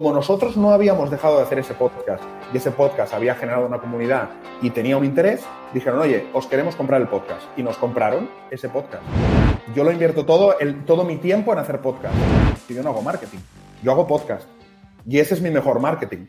como nosotros no habíamos dejado de hacer ese podcast y ese podcast había generado una comunidad y tenía un interés, dijeron, oye, os queremos comprar el podcast. Y nos compraron ese podcast. Yo lo invierto todo, el, todo mi tiempo en hacer podcast. Y yo no hago marketing, yo hago podcast. Y ese es mi mejor marketing.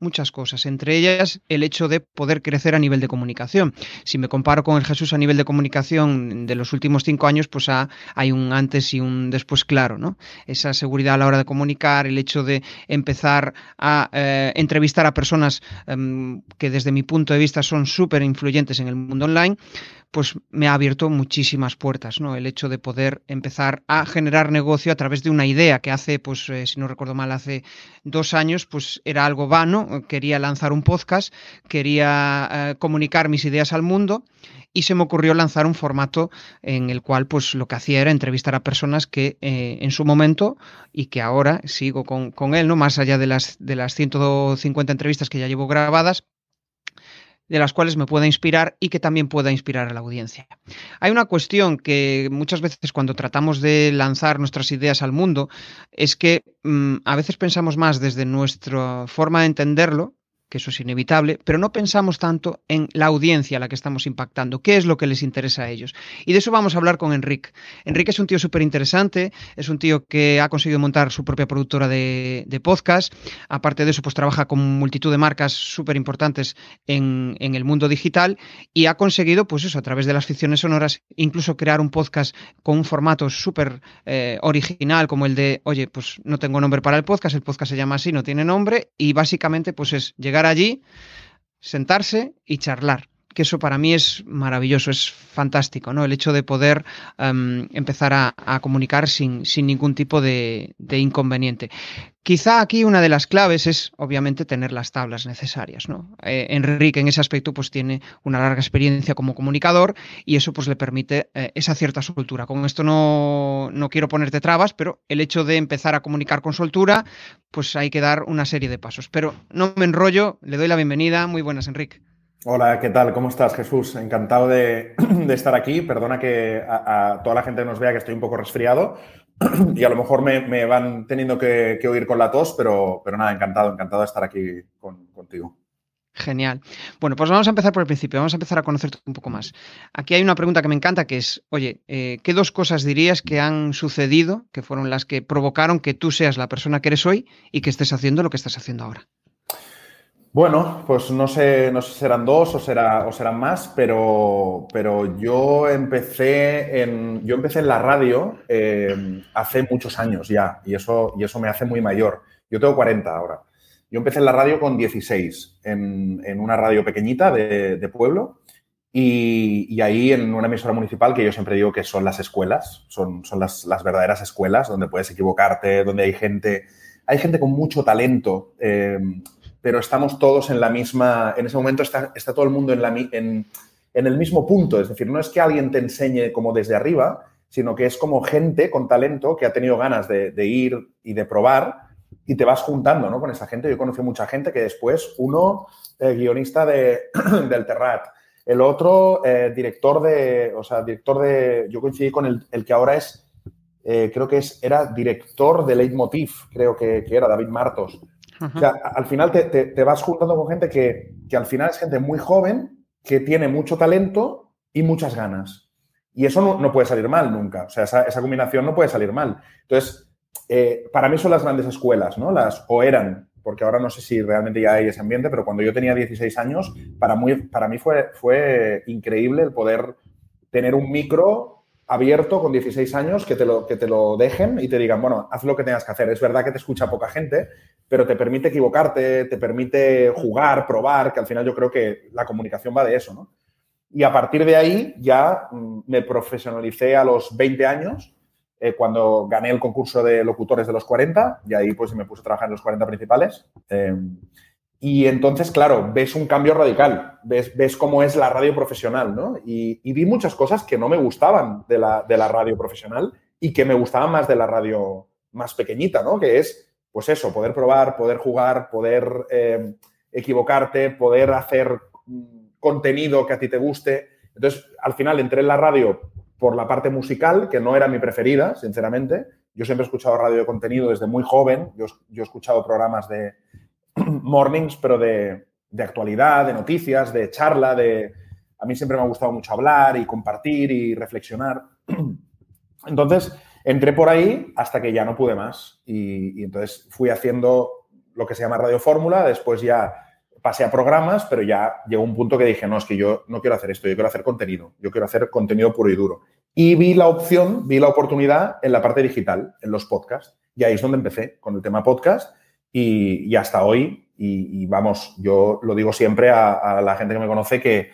muchas cosas, entre ellas el hecho de poder crecer a nivel de comunicación. Si me comparo con el Jesús a nivel de comunicación de los últimos cinco años, pues hay un antes y un después claro, ¿no? Esa seguridad a la hora de comunicar, el hecho de empezar a eh, entrevistar a personas em, que desde mi punto de vista son súper influyentes en el mundo online, pues me ha abierto muchísimas puertas, ¿no? El hecho de poder empezar a generar negocio a través de una idea que hace, pues, eh, si no recuerdo mal, hace dos años, pues era algo vano, quería lanzar un podcast, quería eh, comunicar mis ideas al mundo y se me ocurrió lanzar un formato en el cual pues lo que hacía era entrevistar a personas que eh, en su momento y que ahora sigo con, con, él, ¿no? Más allá de las, de las 150 entrevistas que ya llevo grabadas, de las cuales me pueda inspirar y que también pueda inspirar a la audiencia. Hay una cuestión que muchas veces cuando tratamos de lanzar nuestras ideas al mundo es que mm, a veces pensamos más desde nuestra forma de entenderlo que eso es inevitable, pero no pensamos tanto en la audiencia a la que estamos impactando, qué es lo que les interesa a ellos. Y de eso vamos a hablar con Enrique. Enrique es un tío súper interesante, es un tío que ha conseguido montar su propia productora de, podcast, aparte de eso, pues trabaja con multitud de marcas súper importantes en, el mundo digital y ha conseguido, pues eso, a través de las ficciones sonoras, incluso crear un podcast con un formato súper eh, original como el de, oye, pues no tengo nombre para el podcast, el podcast se llama así, no tiene nombre y básicamente pues es llegar allí, sentarse y charlar que eso para mí es maravilloso, es fantástico, ¿no? El hecho de poder em, empezar a, comunicar sin, ningún tipo de, inconveniente. Quizá aquí una de las claves es, obviamente, tener las tablas necesarias, ¿no? Eh, Enrique en ese aspecto pues tiene una larga experiencia como comunicador y eso pues le permite eh, esa cierta soltura. Con esto no, no quiero ponerte trabas, pero el hecho de empezar a comunicar con soltura, pues hay que dar una serie de pasos. Pero no me enrollo, le doy la bienvenida. Muy buenas, Enrique. Hola, ¿qué tal? ¿Cómo estás, Jesús? Encantado de, estar aquí. Perdona que a, toda la gente nos vea que estoy un poco resfriado y a lo mejor me, van teniendo que, oír con la tos, pero, pero nada, encantado, encantado de estar aquí contigo. Genial. Bueno, pues vamos a empezar por el principio, vamos a empezar a conocerte un poco más. Aquí hay una pregunta que me encanta, que es, oye, eh, ¿qué dos cosas dirías que han sucedido, que fueron las que provocaron que tú seas la persona que eres hoy y que estés haciendo lo que estás haciendo ahora? Bueno, pues no sé, no sé si serán dos o, será, o serán más, pero, pero yo empecé en, yo empecé en la radio eh, hace muchos años ya y eso, y eso me hace muy mayor. Yo tengo 40 ahora. Yo empecé en la radio con 16, en, en una radio pequeñita de, pueblo y, y, ahí en una emisora municipal que yo siempre digo que son las escuelas, son, son las, las verdaderas escuelas donde puedes equivocarte, donde hay gente, hay gente con mucho talento. Eh, pero estamos todos en la misma, en ese momento está, está todo el mundo en, la, en, en, el mismo punto. Es decir, no es que alguien te enseñe como desde arriba, sino que es como gente con talento que ha tenido ganas de, ir y de probar y te vas juntando ¿no? con esa gente. Yo conocí mucha gente que después, uno, eh, guionista de, del Terrat, el otro, eh, director de, o sea, director de, yo coincidí con el, el que ahora es, eh, creo que es, era director de Leitmotiv, creo que, que era David Martos. O sea, al final te, vas juntando con gente que, al final es gente muy joven, que tiene mucho talento y muchas ganas. Y eso no, puede salir mal nunca. O sea, esa, combinación no puede salir mal. Entonces, eh, para mí son las grandes escuelas, ¿no? Las, o eran, porque ahora no sé si realmente ya hay ese ambiente, pero cuando yo tenía 16 años, para, muy, para mí fue, fue increíble el poder tener un micro abierto con 16 años que te, lo, que te lo dejen y te digan, bueno, haz lo que tengas que hacer. Es verdad que te escucha poca gente, pero te permite equivocarte, te permite jugar, probar, que al final yo creo que la comunicación va de eso, ¿no? Y a partir de ahí ya mm, me profesionalicé a los 20 años, eh, cuando gané el concurso de locutores de los 40, y ahí pues me puse a trabajar en los 40 principales. Eh, Y entonces, claro, ves un cambio radical, ves, ves cómo es la radio profesional, ¿no? Y, vi muchas cosas que no me gustaban de la, de la, radio profesional y que me gustaban más de la radio más pequeñita, ¿no? Que es, pues eso, poder probar, poder jugar, poder eh, equivocarte, poder hacer mm, contenido que a ti te guste. Entonces, al final entré en la radio por la parte musical, que no era mi preferida, sinceramente. Yo siempre he escuchado radio de contenido desde muy joven. Yo, yo he escuchado programas de, mornings, pero de, actualidad, de noticias, de charla, de... A mí siempre me ha gustado mucho hablar y compartir y reflexionar. Entonces, entré por ahí hasta que ya no pude más. Y, entonces fui haciendo lo que se llama Radio Fórmula, después ya pasé a programas, pero ya llegó un punto que dije, no, es que yo no quiero hacer esto, yo quiero hacer contenido, yo quiero hacer contenido puro y duro. Y vi la opción, vi la oportunidad en la parte digital, en los podcasts. Y ahí es donde empecé con el tema podcast y, hasta hoy, y, vamos, yo lo digo siempre a, la gente que me conoce que,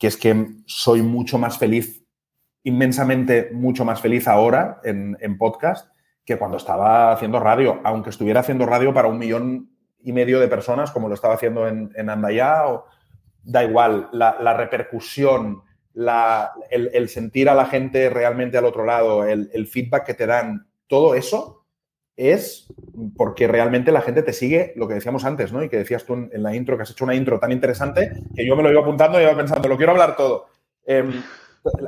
es que soy mucho más feliz, inmensamente mucho más feliz ahora en, podcast que cuando estaba haciendo radio, aunque estuviera haciendo radio para un millón y medio de personas, como lo estaba haciendo en, en o, da igual, la, repercusión, el, sentir a la gente realmente al otro lado, el, feedback que te dan, todo eso es porque realmente la gente te sigue lo que decíamos antes, ¿no? Y que decías tú en la intro, que has hecho una intro tan interesante que yo me lo iba apuntando y iba pensando, lo quiero hablar todo. Em,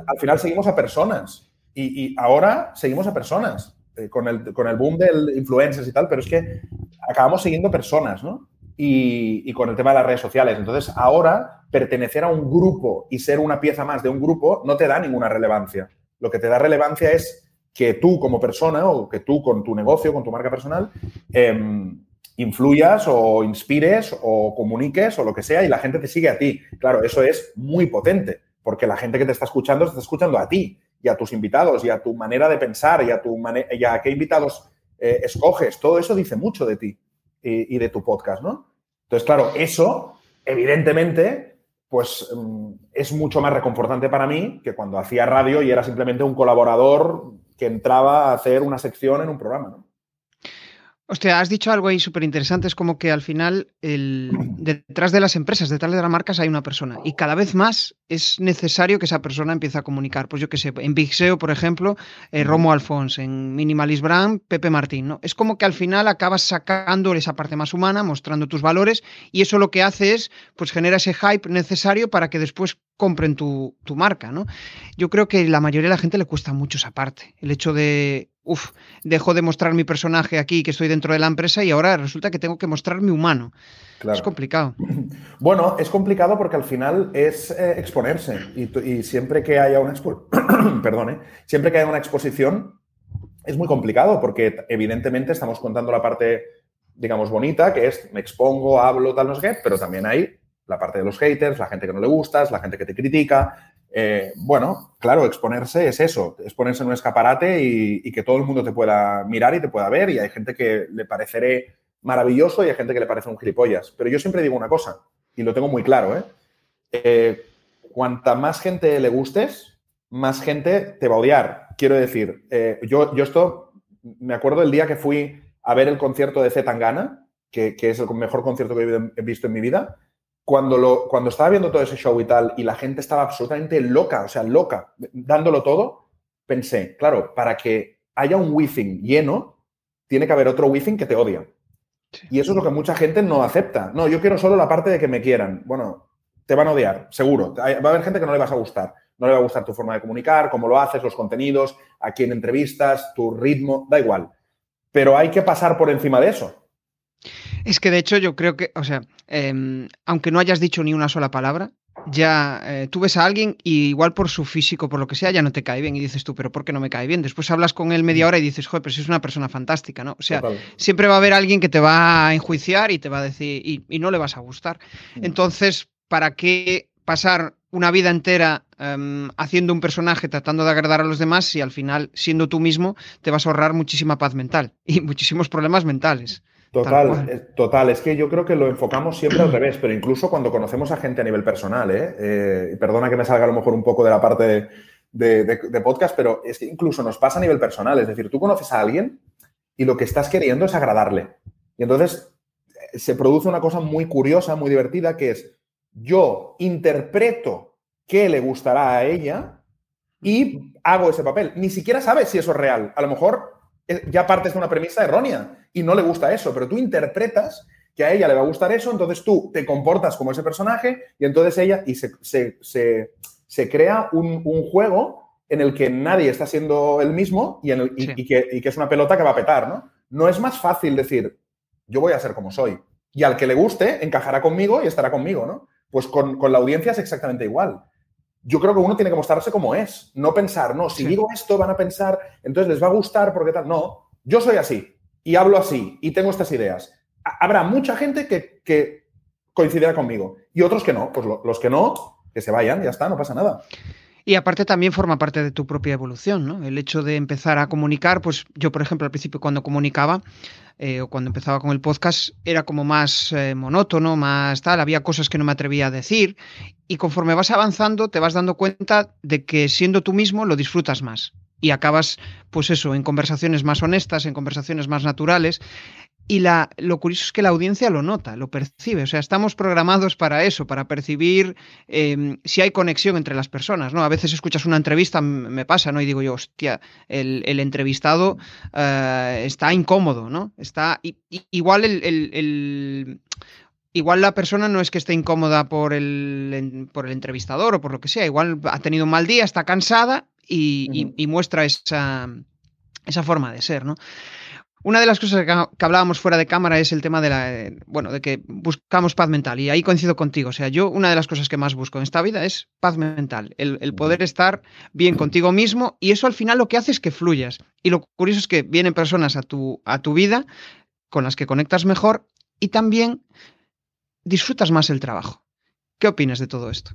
al final seguimos a personas y, ahora seguimos a personas eh, con, el, con el boom del influencers y tal, pero es que acabamos siguiendo personas, ¿no? Y, y, con el tema de las redes sociales. Entonces, ahora pertenecer a un grupo y ser una pieza más de un grupo no te da ninguna relevancia. Lo que te da relevancia es que tú como persona o que tú con tu negocio, con tu marca personal, em, influyas o inspires o comuniques o lo que sea y la gente te sigue a ti. Claro, eso es muy potente porque la gente que te está escuchando te está escuchando a ti y a tus invitados y a tu manera de pensar y a, tu y a qué invitados eh, escoges. Todo eso dice mucho de ti y, y, de tu podcast, ¿no? Entonces, claro, eso evidentemente pues em, es mucho más reconfortante para mí que cuando hacía radio y era simplemente un colaborador que entraba a hacer una sección en un programa, ¿no? Hostia, has dicho algo ahí súper interesante, es como que al final el, detrás de las empresas, detrás de las marcas hay una persona y cada vez más es necesario que esa persona empiece a comunicar. Pues yo qué sé, en Big SEO, por ejemplo, eh, Romo Alfons, en Minimalist Brand, Pepe Martín, ¿no? Es como que al final acabas sacando esa parte más humana, mostrando tus valores y eso lo que hace es, pues genera ese hype necesario para que después compren tu, tu marca, ¿no? Yo creo que la mayoría de la gente le cuesta mucho esa parte, el hecho de Uf, dejo de mostrar mi personaje aquí, que estoy dentro de la empresa, y ahora resulta que tengo que mostrar mi humano. Es complicado. Bueno, es complicado porque al final es eh, exponerse. Y, siempre que haya una Perdone, siempre que haya una exposición, es muy complicado porque evidentemente estamos contando la parte, digamos, bonita, que es me expongo, hablo, tal, no sé qué, pero también hay la parte de los haters, la gente que no le gustas, la gente que te critica, eh, bueno, claro, exponerse es eso, exponerse en un escaparate y, que todo el mundo te pueda mirar y te pueda ver y hay gente que le pareceré maravilloso y hay gente que le parece un gilipollas. Pero yo siempre digo una cosa, y lo tengo muy claro, ¿eh? eh cuanta más gente le gustes, más gente te va a odiar. Quiero decir, eh, yo, yo esto, me acuerdo el día que fui a ver el concierto de Zetangana, que, que es el mejor concierto que he visto en mi vida, cuando, lo, cuando estaba viendo todo ese show y tal, y la gente estaba absolutamente loca, o sea, loca, dándolo todo, pensé, claro, para que haya un Within lleno, tiene que haber otro Within que te odia. Y eso es lo que mucha gente no acepta. No, yo quiero solo la parte de que me quieran. Bueno, te van a odiar, seguro. Va a haber gente que no le vas a gustar. No le va a gustar tu forma de comunicar, cómo lo haces, los contenidos, a quién entrevistas, tu ritmo, da igual. Pero hay que pasar por encima de eso. Es que de hecho yo creo que, o sea, em, aunque no hayas dicho ni una sola palabra, ya eh, tú ves a alguien y igual por su físico, por lo que sea, ya no te cae bien y dices tú, pero ¿por qué no me cae bien? Después hablas con él media hora y dices, joder, pero si es una persona fantástica, ¿no? O sea, siempre va a haber alguien que te va a enjuiciar y te va a decir, y, no le vas a gustar. Mm. Entonces, ¿para qué pasar una vida entera em, haciendo un personaje tratando de agradar a los demás si al final, siendo tú mismo, te vas a ahorrar muchísima paz mental y muchísimos problemas mentales? Total, total. Es que yo creo que lo enfocamos siempre al revés, pero incluso cuando conocemos a gente a nivel personal, ¿eh? eh perdona que me salga a lo mejor un poco de la parte de, podcast, pero es que incluso nos pasa a nivel personal. Es decir, tú conoces a alguien y lo que estás queriendo es agradarle. Y entonces se produce una cosa muy curiosa, muy divertida, que es yo interpreto qué le gustará a ella y hago ese papel. Ni siquiera sabes si eso es real. A lo mejor eh, ya partes de una premisa errónea y no le gusta eso, pero tú interpretas que a ella le va a gustar eso, entonces tú te comportas como ese personaje y entonces ella, y se, crea un, juego en el que nadie está siendo el mismo y, que, y, que, es una pelota que va a petar, ¿no? No es más fácil decir, yo voy a ser como soy. Y al que le guste, encajará conmigo y estará conmigo, ¿no? Pues con, la audiencia es exactamente igual. Yo creo que uno tiene que mostrarse como es, no pensar, no, si digo esto van a pensar, entonces les va a gustar porque tal. No, yo soy así y hablo así y tengo estas ideas. Habrá mucha gente que, que coincidirá conmigo y otros que no. Pues los que no, que se vayan, ya está, no pasa nada. Y aparte también forma parte de tu propia evolución, ¿no? El hecho de empezar a comunicar, pues yo, por ejemplo, al principio cuando comunicaba eh, o cuando empezaba con el podcast, era como más eh, monótono, más tal, había cosas que no me atrevía a decir. Y conforme vas avanzando, te vas dando cuenta de que siendo tú mismo lo disfrutas más. Y acabas, pues eso, en conversaciones más honestas, en conversaciones más naturales. Y la, lo curioso es que la audiencia lo nota, lo percibe. O sea, estamos programados para eso, para percibir em, si hay conexión entre las personas, ¿no? A veces escuchas una entrevista, me pasa, ¿no? Y digo yo, hostia, el, entrevistado eh, está incómodo, ¿no? Está igual el, igual la persona no es que esté incómoda por el, por el entrevistador o por lo que sea, igual ha tenido un mal día, está cansada y, y muestra esa, esa forma de ser, ¿no? Una de las cosas que, hablábamos fuera de cámara es el tema de la, bueno, de que buscamos paz mental y ahí coincido contigo. O sea, yo una de las cosas que más busco en esta vida es paz mental, el, poder estar bien contigo mismo y eso al final lo que hace es que fluyas. Y lo curioso es que vienen personas a tu, a tu vida con las que conectas mejor y también disfrutas más el trabajo. ¿Qué opinas de todo esto?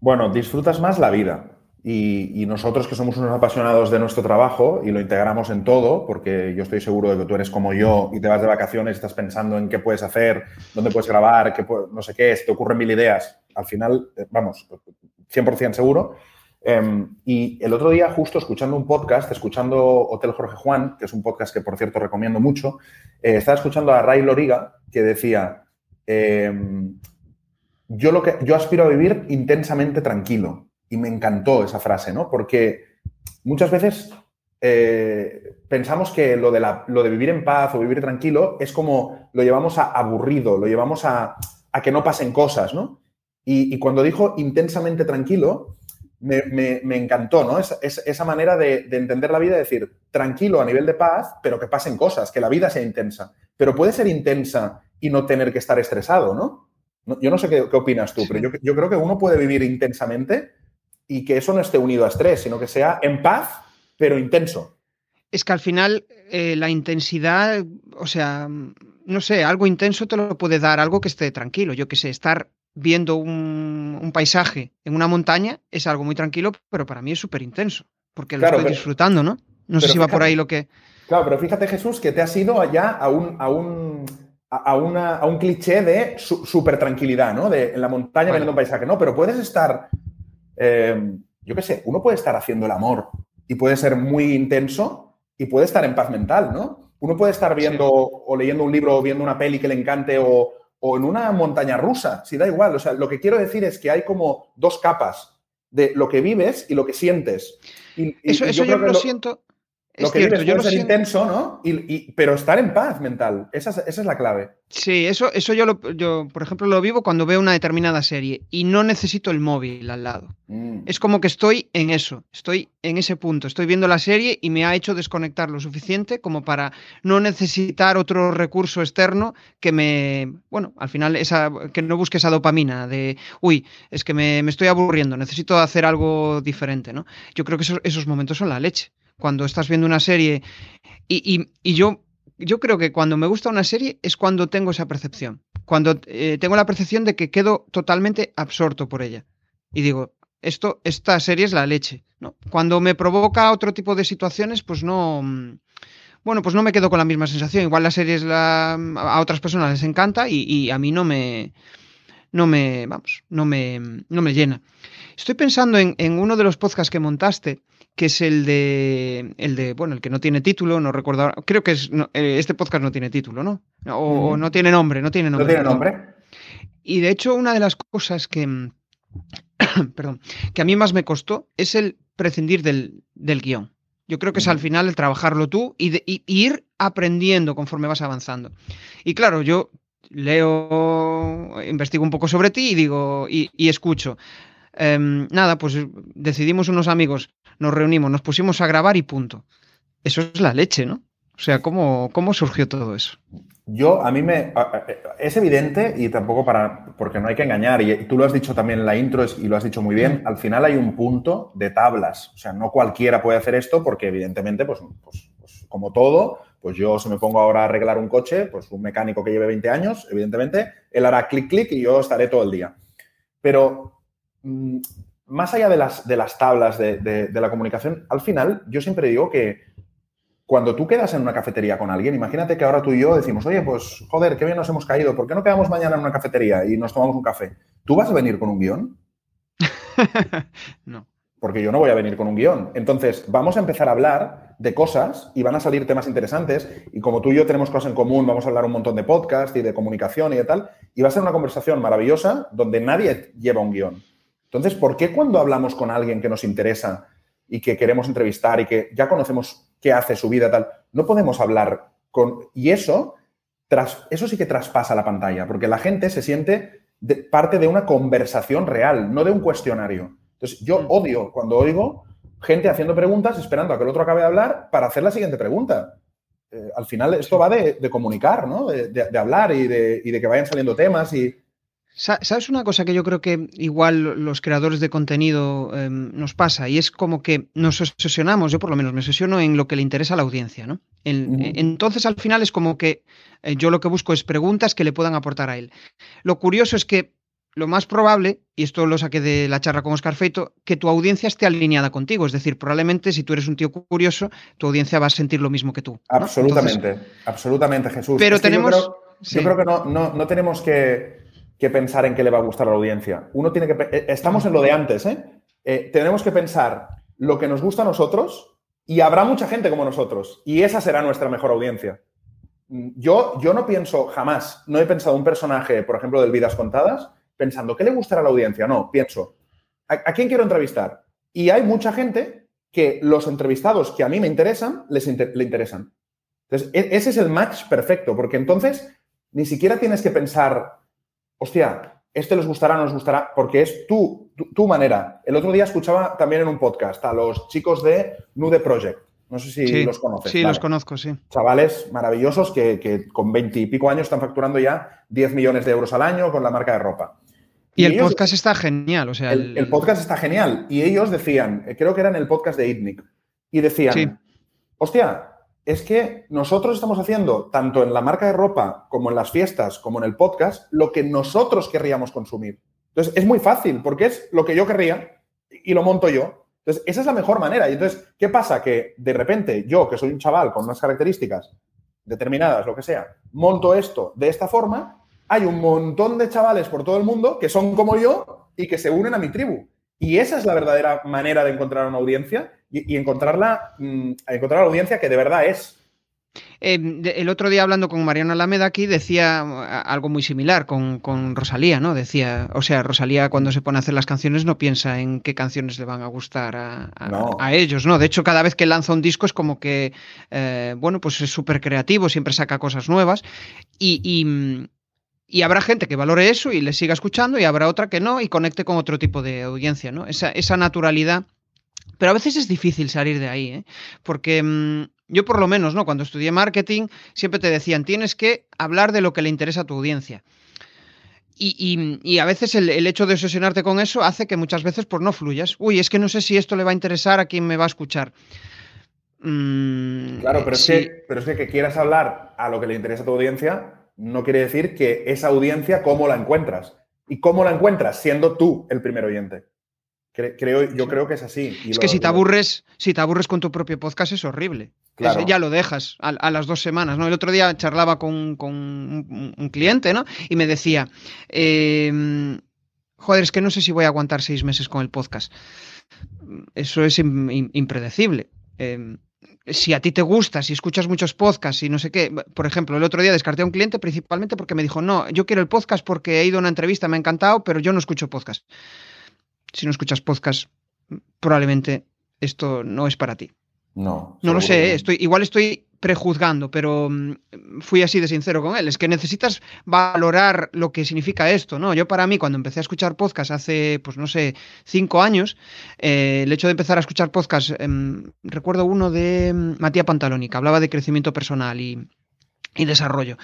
Bueno, disfrutas más la vida. Y, nosotros que somos unos apasionados de nuestro trabajo y lo integramos en todo, porque yo estoy seguro de que tú eres como yo y te vas de vacaciones, estás pensando en qué puedes hacer, dónde puedes grabar, qué, no sé qué, te ocurren mil ideas. Al final, eh, vamos, 100% seguro. Em, y el otro día, justo escuchando un podcast, escuchando Hotel Jorge Juan, que es un podcast que por cierto recomiendo mucho, eh, estaba escuchando a Ray Loriga que decía, em, yo, lo que, yo aspiro a vivir intensamente tranquilo y me encantó esa frase, ¿no? Porque muchas veces eh, pensamos que lo de, lo de, vivir en paz o vivir tranquilo es como lo llevamos a aburrido, lo llevamos a, que no pasen cosas, ¿no? Y, cuando dijo intensamente tranquilo, me, encantó, ¿no? esa manera de, entender la vida, decir, tranquilo a nivel de paz, pero que pasen cosas, que la vida sea intensa. Pero puede ser intensa y no tener que estar estresado, ¿no? yo no sé qué, opinas tú, pero yo, yo creo que uno puede vivir intensamente y que eso no esté unido a estrés, sino que sea en paz, pero intenso. Es que al final eh, la intensidad, o sea, no sé, algo intenso te lo puede dar algo que esté tranquilo. Yo que sé, estar viendo un, paisaje en una montaña es algo muy tranquilo, pero para mí es súper intenso, porque lo estoy disfrutando, ¿no? No sé si va por ahí lo que... Claro, pero fíjate Jesús que te has ido allá a un, a un, a una, a un cliché de súper tranquilidad, ¿no? De en la montaña viendo un paisaje, ¿no? Pero puedes estar eh, yo qué sé, uno puede estar haciendo el amor y puede ser muy intenso y puede estar en paz mental, ¿no? Uno puede estar viendo o leyendo un libro o viendo una peli que le encante o, en una montaña rusa, si da igual. O sea, lo que quiero decir es que hay como dos capas de lo que vives y lo que sientes. Y, eso, yo, lo siento. Lo que cierto, yo ser intenso, ¿no? Y, pero estar en paz mental, esa es, la clave. Sí, eso, eso yo, lo, yo, por ejemplo, lo vivo cuando veo una determinada serie y no necesito el móvil al lado. Mm. Es como que estoy en eso, estoy en ese punto, estoy viendo la serie y me ha hecho desconectar lo suficiente como para no necesitar otro recurso externo que me, bueno, al final esa, que no busque esa dopamina de, uy, es que me, estoy aburriendo, necesito hacer algo diferente, ¿no? Yo creo que esos, esos momentos son la leche cuando estás viendo una serie y, yo, yo creo que cuando me gusta una serie es cuando tengo esa percepción, cuando eh, tengo la percepción de que quedo totalmente absorto por ella. Y digo, esto, esta serie es la leche. ¿no? Cuando me provoca otro tipo de situaciones, pues no... Mm, bueno, pues no me quedo con la misma sensación. Igual la serie es la, a otras personas les encanta y, a mí no me, no me, vamos, no me, no me llena. Estoy pensando en, en, uno de los podcasts que montaste que es el de, el de, bueno, el que no tiene título, no recuerdo, creo que es, eh, este podcast no tiene título, ¿no? O, no tiene nombre, no tiene nombre. No tiene nombre. Y de hecho, una de las cosas que, perdón, que a mí más me costó es el prescindir del, del guion. Yo creo que es al final el trabajarlo tú y, ir aprendiendo conforme vas avanzando. Y claro, yo leo, investigo un poco sobre ti y digo, y, escucho. Em, nada, pues decidimos unos amigos, nos reunimos, nos pusimos a grabar y punto. Eso es la leche, ¿no? O sea, ¿cómo, cómo surgió todo eso? Yo, a mí me. Es evidente y tampoco para. Porque no hay que engañar, y tú lo has dicho también en la intro y lo has dicho muy bien. Al final hay un punto de tablas. O sea, no cualquiera puede hacer esto porque, evidentemente, pues, pues, pues, como todo, pues yo, si me pongo ahora a arreglar un coche, pues un mecánico que lleve 20 años, evidentemente, él hará clic, clic y yo estaré todo el día. Pero más allá de las, de las tablas de, de la comunicación, al final, yo siempre digo que cuando tú quedas en una cafetería con alguien, imagínate que ahora tú y yo decimos, oye, pues joder, qué bien nos hemos caído, ¿por qué no quedamos mañana en una cafetería y nos tomamos un café? ¿Tú vas a venir con un guion? no. Porque yo no voy a venir con un guion. Entonces, vamos a empezar a hablar de cosas y van a salir temas interesantes. Y como tú y yo tenemos cosas en común, vamos a hablar un montón de podcast y de comunicación y de tal. Y va a ser una conversación maravillosa donde nadie lleva un guion. Entonces, ¿por qué cuando hablamos con alguien que nos interesa y que queremos entrevistar y que ya conocemos qué hace su vida, tal. No podemos hablar con... Y eso, tras, eso sí que traspasa la pantalla, porque la gente se siente parte de una conversación real, no de un cuestionario. Entonces, yo mm. odio cuando oigo gente haciendo preguntas esperando a que el otro acabe de hablar para hacer la siguiente pregunta. Eh, al final esto va de, comunicar, ¿no? De, hablar y de, y de que vayan saliendo temas y, ¿Sabes una cosa que yo creo que igual los creadores de contenido em, nos pasa? Y es como que nos obsesionamos, yo por lo menos me obsesiono en lo que le interesa a la audiencia, ¿no? Entonces al final es como que eh, yo lo que busco es preguntas que le puedan aportar a él. Lo curioso es que lo más probable, y esto lo saqué de la charla con Oscar Feito, que tu audiencia esté alineada contigo. Es decir, probablemente si tú eres un tío curioso, tu audiencia va a sentir lo mismo que tú. Absolutamente, absolutamente, Jesús. Pero tenemos... Yo creo, que no, no tenemos que que pensar en qué le va a gustar a la audiencia. Uno tiene que. Eh, estamos en lo de antes, ¿eh? ¿eh? Tenemos que pensar lo que nos gusta a nosotros y habrá mucha gente como nosotros. Y esa será nuestra mejor audiencia. Mm, yo, yo no pienso jamás, no he pensado un personaje, por ejemplo, del Vidas Contadas, pensando qué le gustará a la audiencia. No, pienso, ¿a, quién quiero entrevistar? Y hay mucha gente que los entrevistados que a mí me interesan, les le interesan. Entonces, e, ese es el match perfecto, porque entonces ni siquiera tienes que pensar hostia, este les gustará, no les gustará, porque es tu, tu, manera. El otro día escuchaba también en un podcast a los chicos de Nude Project. No sé si los conoces. Sí, los conozco, sí. Chavales maravillosos que, con 20 y pico años están facturando ya 10 millones de euros al año con la marca de ropa. Y, el podcast está genial, o sea... El, podcast está genial. Y ellos decían, eh, creo que era en el podcast de ITNIC, y decían, hostia, es que nosotros estamos haciendo, tanto en la marca de ropa como en las fiestas, como en el podcast, lo que nosotros querríamos consumir. Entonces, es muy fácil, porque es lo que yo querría y lo monto yo. Entonces, esa es la mejor manera. Y entonces, ¿qué pasa? Que de repente yo, que soy un chaval con unas características determinadas, lo que sea, monto esto de esta forma, hay un montón de chavales por todo el mundo que son como yo y que se unen a mi tribu. Y esa es la verdadera manera de encontrar una audiencia y, encontrarla, mm, encontrar la audiencia que de verdad es. Eh, el otro día hablando con Mariana Alameda aquí decía algo muy similar con, Rosalía, ¿no? Decía, o sea, Rosalía cuando se pone a hacer las canciones no piensa en qué canciones le van a gustar a, ellos, ¿no? De hecho, cada vez que lanza un disco es como que, eh, bueno, pues es súper creativo, siempre saca cosas nuevas y, y, y, habrá gente que valore eso y le siga escuchando y habrá otra que no y conecte con otro tipo de audiencia, ¿no? Esa, esa naturalidad pero a veces es difícil salir de ahí, ¿eh? porque mm, yo por lo menos, ¿no? Cuando estudié marketing, siempre te decían, tienes que hablar de lo que le interesa a tu audiencia. Y, a veces el, hecho de obsesionarte con eso hace que muchas veces pues no fluyas. Uy, es que no sé si esto le va a interesar a quien me va a escuchar. Mm, claro, pero es, que, pero es que, que quieras hablar a lo que le interesa a tu audiencia no quiere decir que esa audiencia, ¿cómo la encuentras? ¿Y cómo la encuentras? Siendo tú el primer oyente. Creo, yo creo que es así. es que si te aburres, si te aburres con tu propio podcast es horrible. ya lo dejas a, las dos semanas, ¿no? El otro día charlaba con, un, cliente, ¿no? Y me decía, em, joder, es que no sé si voy a aguantar seis meses con el podcast. eso es impredecible. Em, si a ti te gusta, si escuchas muchos podcasts y no sé qué, por ejemplo, el otro día descarté a un cliente principalmente porque me dijo, no, yo quiero el podcast porque he ido a una entrevista, me ha encantado, pero yo no escucho podcast. Si no escuchas podcast, probablemente esto no es para ti. No. No lo sé, estoy, igual estoy prejuzgando, pero mm, fui así de sincero con él. Es que necesitas valorar lo que significa esto, ¿no? Yo para mí, cuando empecé a escuchar podcast hace, pues no sé, cinco años, eh, el hecho de empezar a escuchar podcast, em, recuerdo uno de mm, Matías Pantaloni, que hablaba de crecimiento personal y, desarrollo.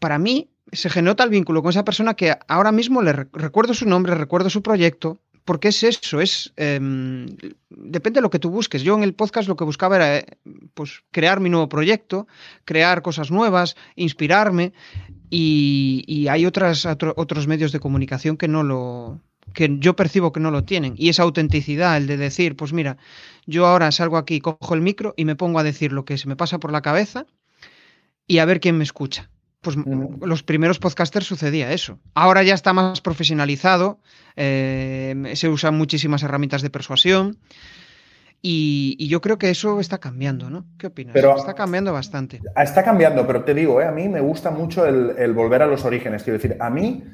Para mí se generó tal vínculo con esa persona que ahora mismo le recuerdo su nombre, recuerdo su proyecto, porque es eso, es em, depende de lo que tú busques. Yo en el podcast lo que buscaba era eh, pues crear mi nuevo proyecto, crear cosas nuevas, inspirarme y, hay otras, otros medios de comunicación que no lo que yo percibo que no lo tienen y esa autenticidad, el de decir, pues mira, yo ahora salgo aquí, cojo el micro y me pongo a decir lo que se me pasa por la cabeza y a ver quién me escucha. Pues los primeros podcasters sucedía eso. Ahora ya está más profesionalizado, eh, se usan muchísimas herramientas de persuasión y, yo creo que eso está cambiando, ¿no? ¿Qué opinas? está cambiando bastante. Está cambiando, pero te digo, ¿eh? a mí me gusta mucho el, volver a los orígenes. Quiero decir, a mí,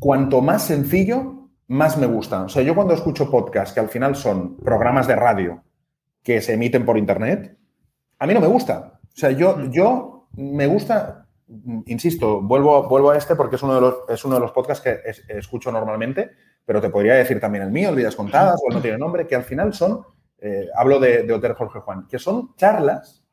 cuanto más sencillo, más me gusta. O sea, yo cuando escucho podcasts que al final son programas de radio que se emiten por internet, a mí no me gusta. O sea, yo, yo me gusta insisto, vuelvo, vuelvo a este porque es uno de los, es uno de los podcasts que escucho normalmente, pero te podría decir también el mío, el Vidas Contadas o No Tiene Nombre, que al final son, eh, hablo de, de Jorge Juan, que son charlas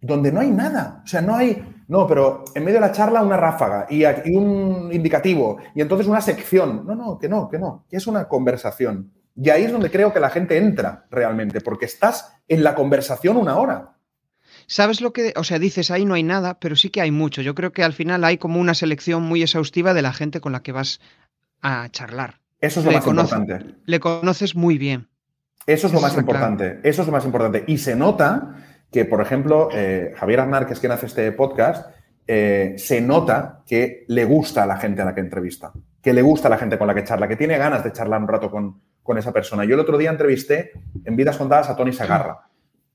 donde no hay nada. O sea, no hay, no, pero en medio de la charla una ráfaga y, y un indicativo y entonces una sección. No, no, que no, que no, que es una conversación. Y ahí es donde creo que la gente entra realmente, porque estás en la conversación una hora. ¿Sabes lo que, o sea, dices ahí no hay nada, pero sí que hay mucho. Yo creo que al final hay como una selección muy exhaustiva de la gente con la que vas a charlar. Eso es lo más importante. Le conoces muy bien. Eso es lo más importante. Eso es lo más importante. Y se nota que, por ejemplo, eh, Javier Aznar, que es quien hace este podcast, eh, se nota que le gusta a la gente a la que entrevista, que le gusta a la gente con la que charla, que tiene ganas de charlar un rato con, con esa persona. Yo el otro día entrevisté en Vidas Contadas a Tony Sagarra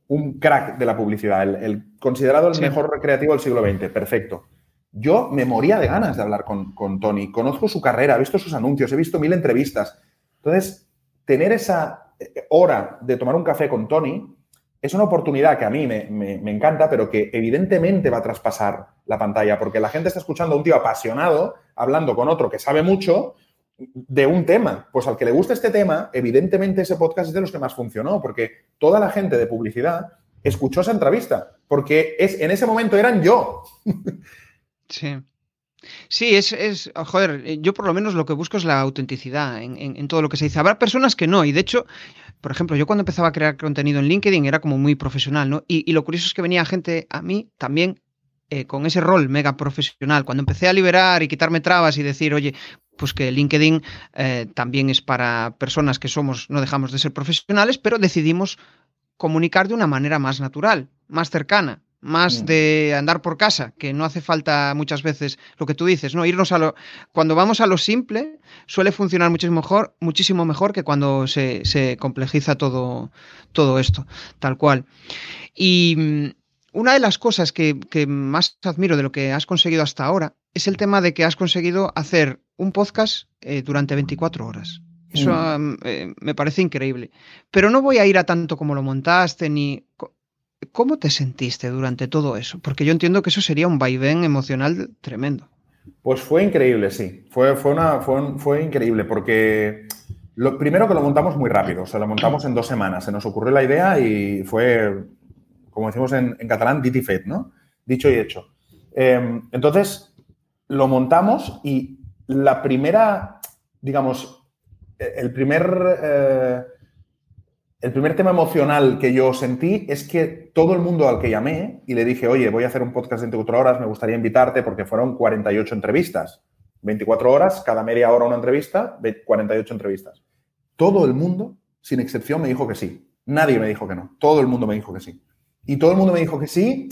un crack de la publicidad, el, considerado el mejor recreativo del siglo XX. Perfecto. Yo me moría de ganas de hablar con, Tony. Conozco su carrera, he visto sus anuncios, he visto mil entrevistas. Entonces, tener esa eh, hora de tomar un café con Tony es una oportunidad que a mí me, me, encanta, pero que evidentemente va a traspasar la pantalla, porque la gente está escuchando a un tío apasionado hablando con otro que sabe mucho de un tema. Pues al que le gusta este tema, evidentemente ese podcast es de los que más funcionó, porque toda la gente de publicidad escuchó esa entrevista, porque es, en ese momento eran yo. Sí. Sí, es, es, joder, yo por lo menos lo que busco es la autenticidad en, todo lo que se dice. Habrá personas que no, y de hecho, por ejemplo, yo cuando empezaba a crear contenido en LinkedIn era como muy profesional, ¿no? Y, y lo curioso es que venía gente a mí también eh, con ese rol mega profesional. Cuando empecé a liberar y quitarme trabas y decir, oye, pues que LinkedIn eh, también es para personas que somos, no dejamos de ser profesionales, pero decidimos comunicar de una manera más natural, más cercana, más mm. de andar por casa, que no hace falta muchas veces lo que tú dices, ¿no? Irnos a lo. Cuando vamos a lo simple, suele funcionar muchísimo mejor, muchísimo mejor que cuando se, se complejiza todo, todo esto, tal cual. Y una de las cosas que, más admiro de lo que has conseguido hasta ahora es el tema de que has conseguido hacer un podcast eh, durante 24 horas. Eso mm. eh, me parece increíble. Pero no voy a ir a tanto como lo montaste ni... ¿Cómo te sentiste durante todo eso? Porque yo entiendo que eso sería un vaivén emocional tremendo. Pues fue increíble, sí. Fue, fue, una, fue, fue increíble porque lo primero que lo montamos muy rápido. O sea, lo montamos en dos semanas. Se nos ocurrió la idea y fue como decimos en, catalán, dit y ¿no? Dicho y hecho. Em, entonces, lo montamos y la primera, digamos, el primer, eh, el primer tema emocional que yo sentí es que todo el mundo al que llamé y le dije, oye, voy a hacer un podcast de 24 horas, me gustaría invitarte porque fueron 48 entrevistas. 24 horas, cada media hora una entrevista, 48 entrevistas. Todo el mundo, sin excepción, me dijo que sí. Nadie me dijo que no. Todo el mundo me dijo que sí. Y todo el mundo me dijo que sí,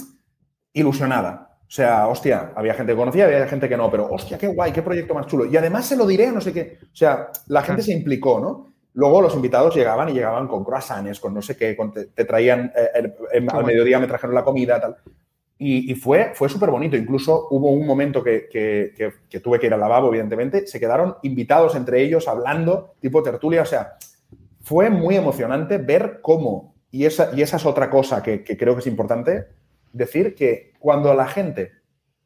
ilusionada. O sea, hostia, había gente que conocía, había gente que no, pero hostia, qué guay, qué proyecto más chulo. Y además se lo diré, no sé qué. O sea, la gente se implicó, ¿no? luego los invitados llegaban y llegaban con croissants, con no sé qué, te, traían, eh, al mediodía me trajeron la comida, tal. Y, fue, fue súper bonito. Incluso hubo un momento que, que, tuve que ir al lavabo, evidentemente. Se quedaron invitados entre ellos hablando, tipo tertulia. O sea, fue muy emocionante ver cómo, y esa, y esa es otra cosa que, creo que es importante, decir que cuando la gente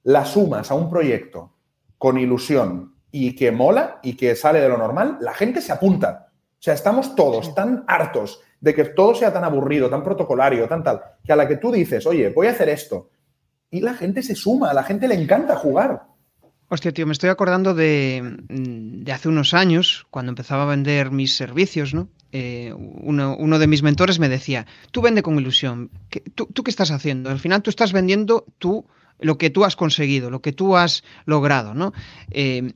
la sumas a un proyecto con ilusión y que mola y que sale de lo normal, la gente se apunta. O sea, estamos todos tan hartos de que todo sea tan aburrido, tan protocolario, tan tal, que a la que tú dices, oye, voy a hacer esto, y la gente se suma, a la gente le encanta jugar. Hostia, tío, me estoy acordando de, hace unos años, cuando empezaba a vender mis servicios, ¿no? Eh, uno, de mis mentores me decía, tú vende con ilusión, ¿Tú, qué estás haciendo? Al final tú estás vendiendo tú lo que tú has conseguido, lo que tú has logrado, ¿no? Eh,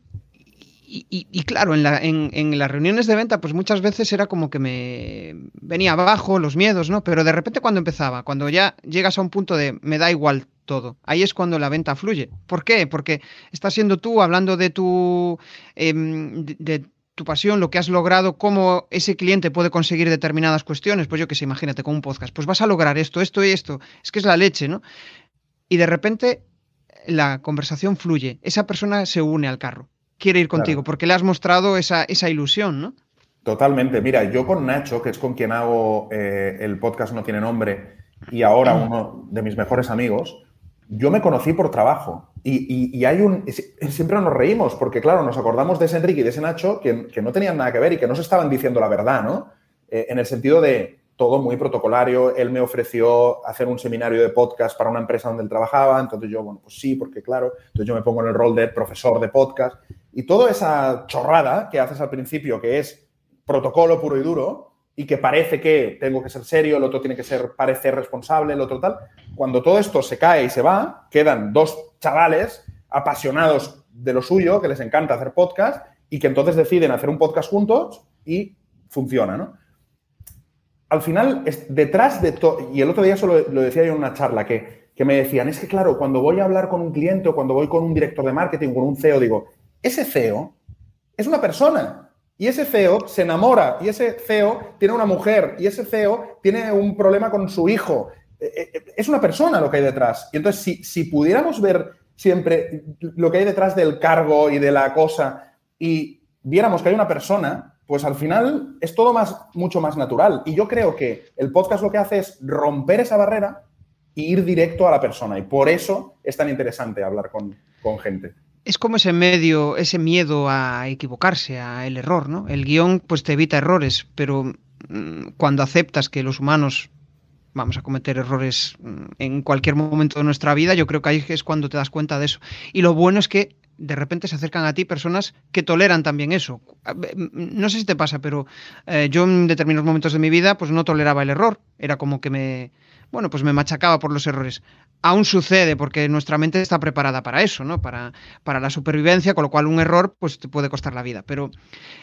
y, claro, en, en, las reuniones de venta, pues muchas veces era como que me venía abajo los miedos, ¿no? Pero de repente cuando empezaba, cuando ya llegas a un punto de me da igual todo. Ahí es cuando la venta fluye. ¿Por qué? Porque estás siendo tú hablando de tu, em, de, tu pasión, lo que has logrado, cómo ese cliente puede conseguir determinadas cuestiones. Pues yo que sé, imagínate con un podcast, pues vas a lograr esto, esto y esto. Es que es la leche, ¿no? Y de repente la conversación fluye. Esa persona se une al carro, quiere ir contigo, porque le has mostrado esa, esa ilusión, ¿no? Totalmente. Mira, yo con Nacho, que es con quien hago eh, el podcast No Tiene Nombre, y ahora uno de mis mejores amigos, yo me conocí por trabajo y, hay un... Siempre nos reímos porque, claro, nos acordamos de ese Enrique y de ese Nacho que, no tenían nada que ver y que no se estaban diciendo la verdad, ¿no? Eh, en el sentido de todo muy protocolario. Él me ofreció hacer un seminario de podcast para una empresa donde él trabajaba. Entonces yo, bueno, pues sí, porque claro. Entonces yo me pongo en el rol de profesor de podcast. Y toda esa chorrada que haces al principio, que es protocolo puro y duro, y que parece que tengo que ser serio, el otro tiene que ser parecer responsable, el otro tal. Cuando todo esto se cae y se va, quedan dos chavales apasionados de lo suyo, que les encanta hacer podcast y que entonces deciden hacer un podcast juntos y funciona, ¿no? Al final, detrás de todo, y el otro día eso lo, decía yo en una charla, que, que me decían, es que claro, cuando voy a hablar con un cliente o cuando voy con un director de marketing, con un CEO, digo, ese CEO es una persona, y ese CEO se enamora, y ese CEO tiene una mujer, y ese CEO tiene un problema con su hijo. Eh, eh, es una persona lo que hay detrás. Y entonces, si, si pudiéramos ver siempre lo que hay detrás del cargo y de la cosa y viéramos que hay una persona, pues al final es todo más, mucho más natural. Y yo creo que el podcast lo que hace es romper esa barrera e ir directo a la persona. Y por eso es tan interesante hablar con, con gente es como ese medio, ese miedo a equivocarse, a el error, ¿no? El guion pues te evita errores, pero mm, cuando aceptas que los humanos vamos a cometer errores mm, en cualquier momento de nuestra vida, yo creo que ahí es cuando te das cuenta de eso. Y lo bueno es que de repente se acercan a ti personas que toleran también eso. Mm, no sé si te pasa, pero eh, yo en determinados momentos de mi vida pues no toleraba el error. Era como que me, bueno, pues me machacaba por los errores. Aún sucede porque nuestra mente está preparada para eso, ¿no? Para, para la supervivencia, con lo cual un error pues te puede costar la vida. Pero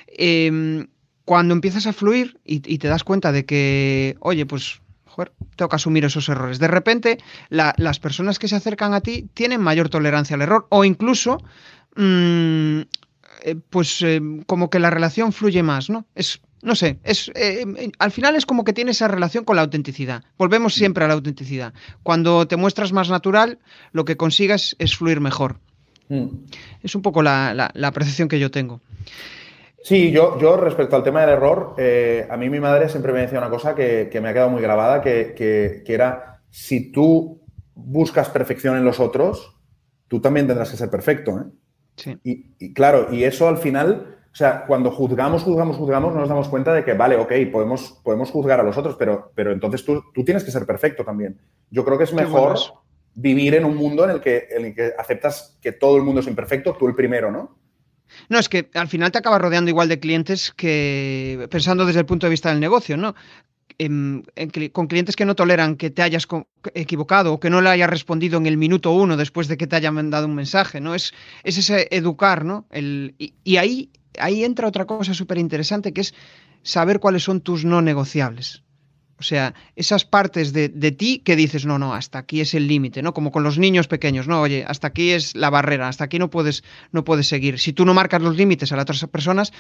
em, cuando empiezas a fluir y, te das cuenta de que, oye, pues tengo que asumir esos errores. De repente, las personas que se acercan a ti tienen mayor tolerancia al error o incluso, mm, eh, pues eh, como que la relación fluye más, ¿no? Es no sé, es, eh, eh, al final es como que tiene esa relación con la autenticidad. Volvemos siempre a la autenticidad. Cuando te muestras más natural, lo que consigas es fluir mejor. Mm. Es un poco la, percepción que yo tengo. Sí, yo, yo respecto al tema del error, eh, a mí mi madre siempre me decía una cosa que, me ha quedado muy grabada, que, era, si tú buscas perfección en los otros, tú también tendrás que ser perfecto. Sí. y, claro, y eso al final o sea, cuando juzgamos, juzgamos, juzgamos, nos damos cuenta de que, vale, ok, podemos, podemos juzgar a los otros, pero, pero entonces tú, tú tienes que ser perfecto también. Yo creo que es mejor vivir en un mundo en el, que, en el que aceptas que todo el mundo es imperfecto, tú el primero, ¿no? No, es que al final te acabas rodeando igual de clientes que, pensando desde el punto de vista del negocio, ¿no? con clientes que no toleran que te hayas equivocado o que no le hayas respondido en el minuto uno después de que te hayan mandado un mensaje, ¿no? Es, es ese educar, ¿no? El, y, ahí ahí entra otra cosa súper interesante que es saber cuáles son tus no negociables. O sea, esas partes de, ti que dices, no, no, hasta aquí es el límite, ¿no? Como con los niños pequeños, no, oye, hasta aquí es la barrera, hasta aquí no puedes, no puedes seguir. Si tú no marcas los límites a las otras personas,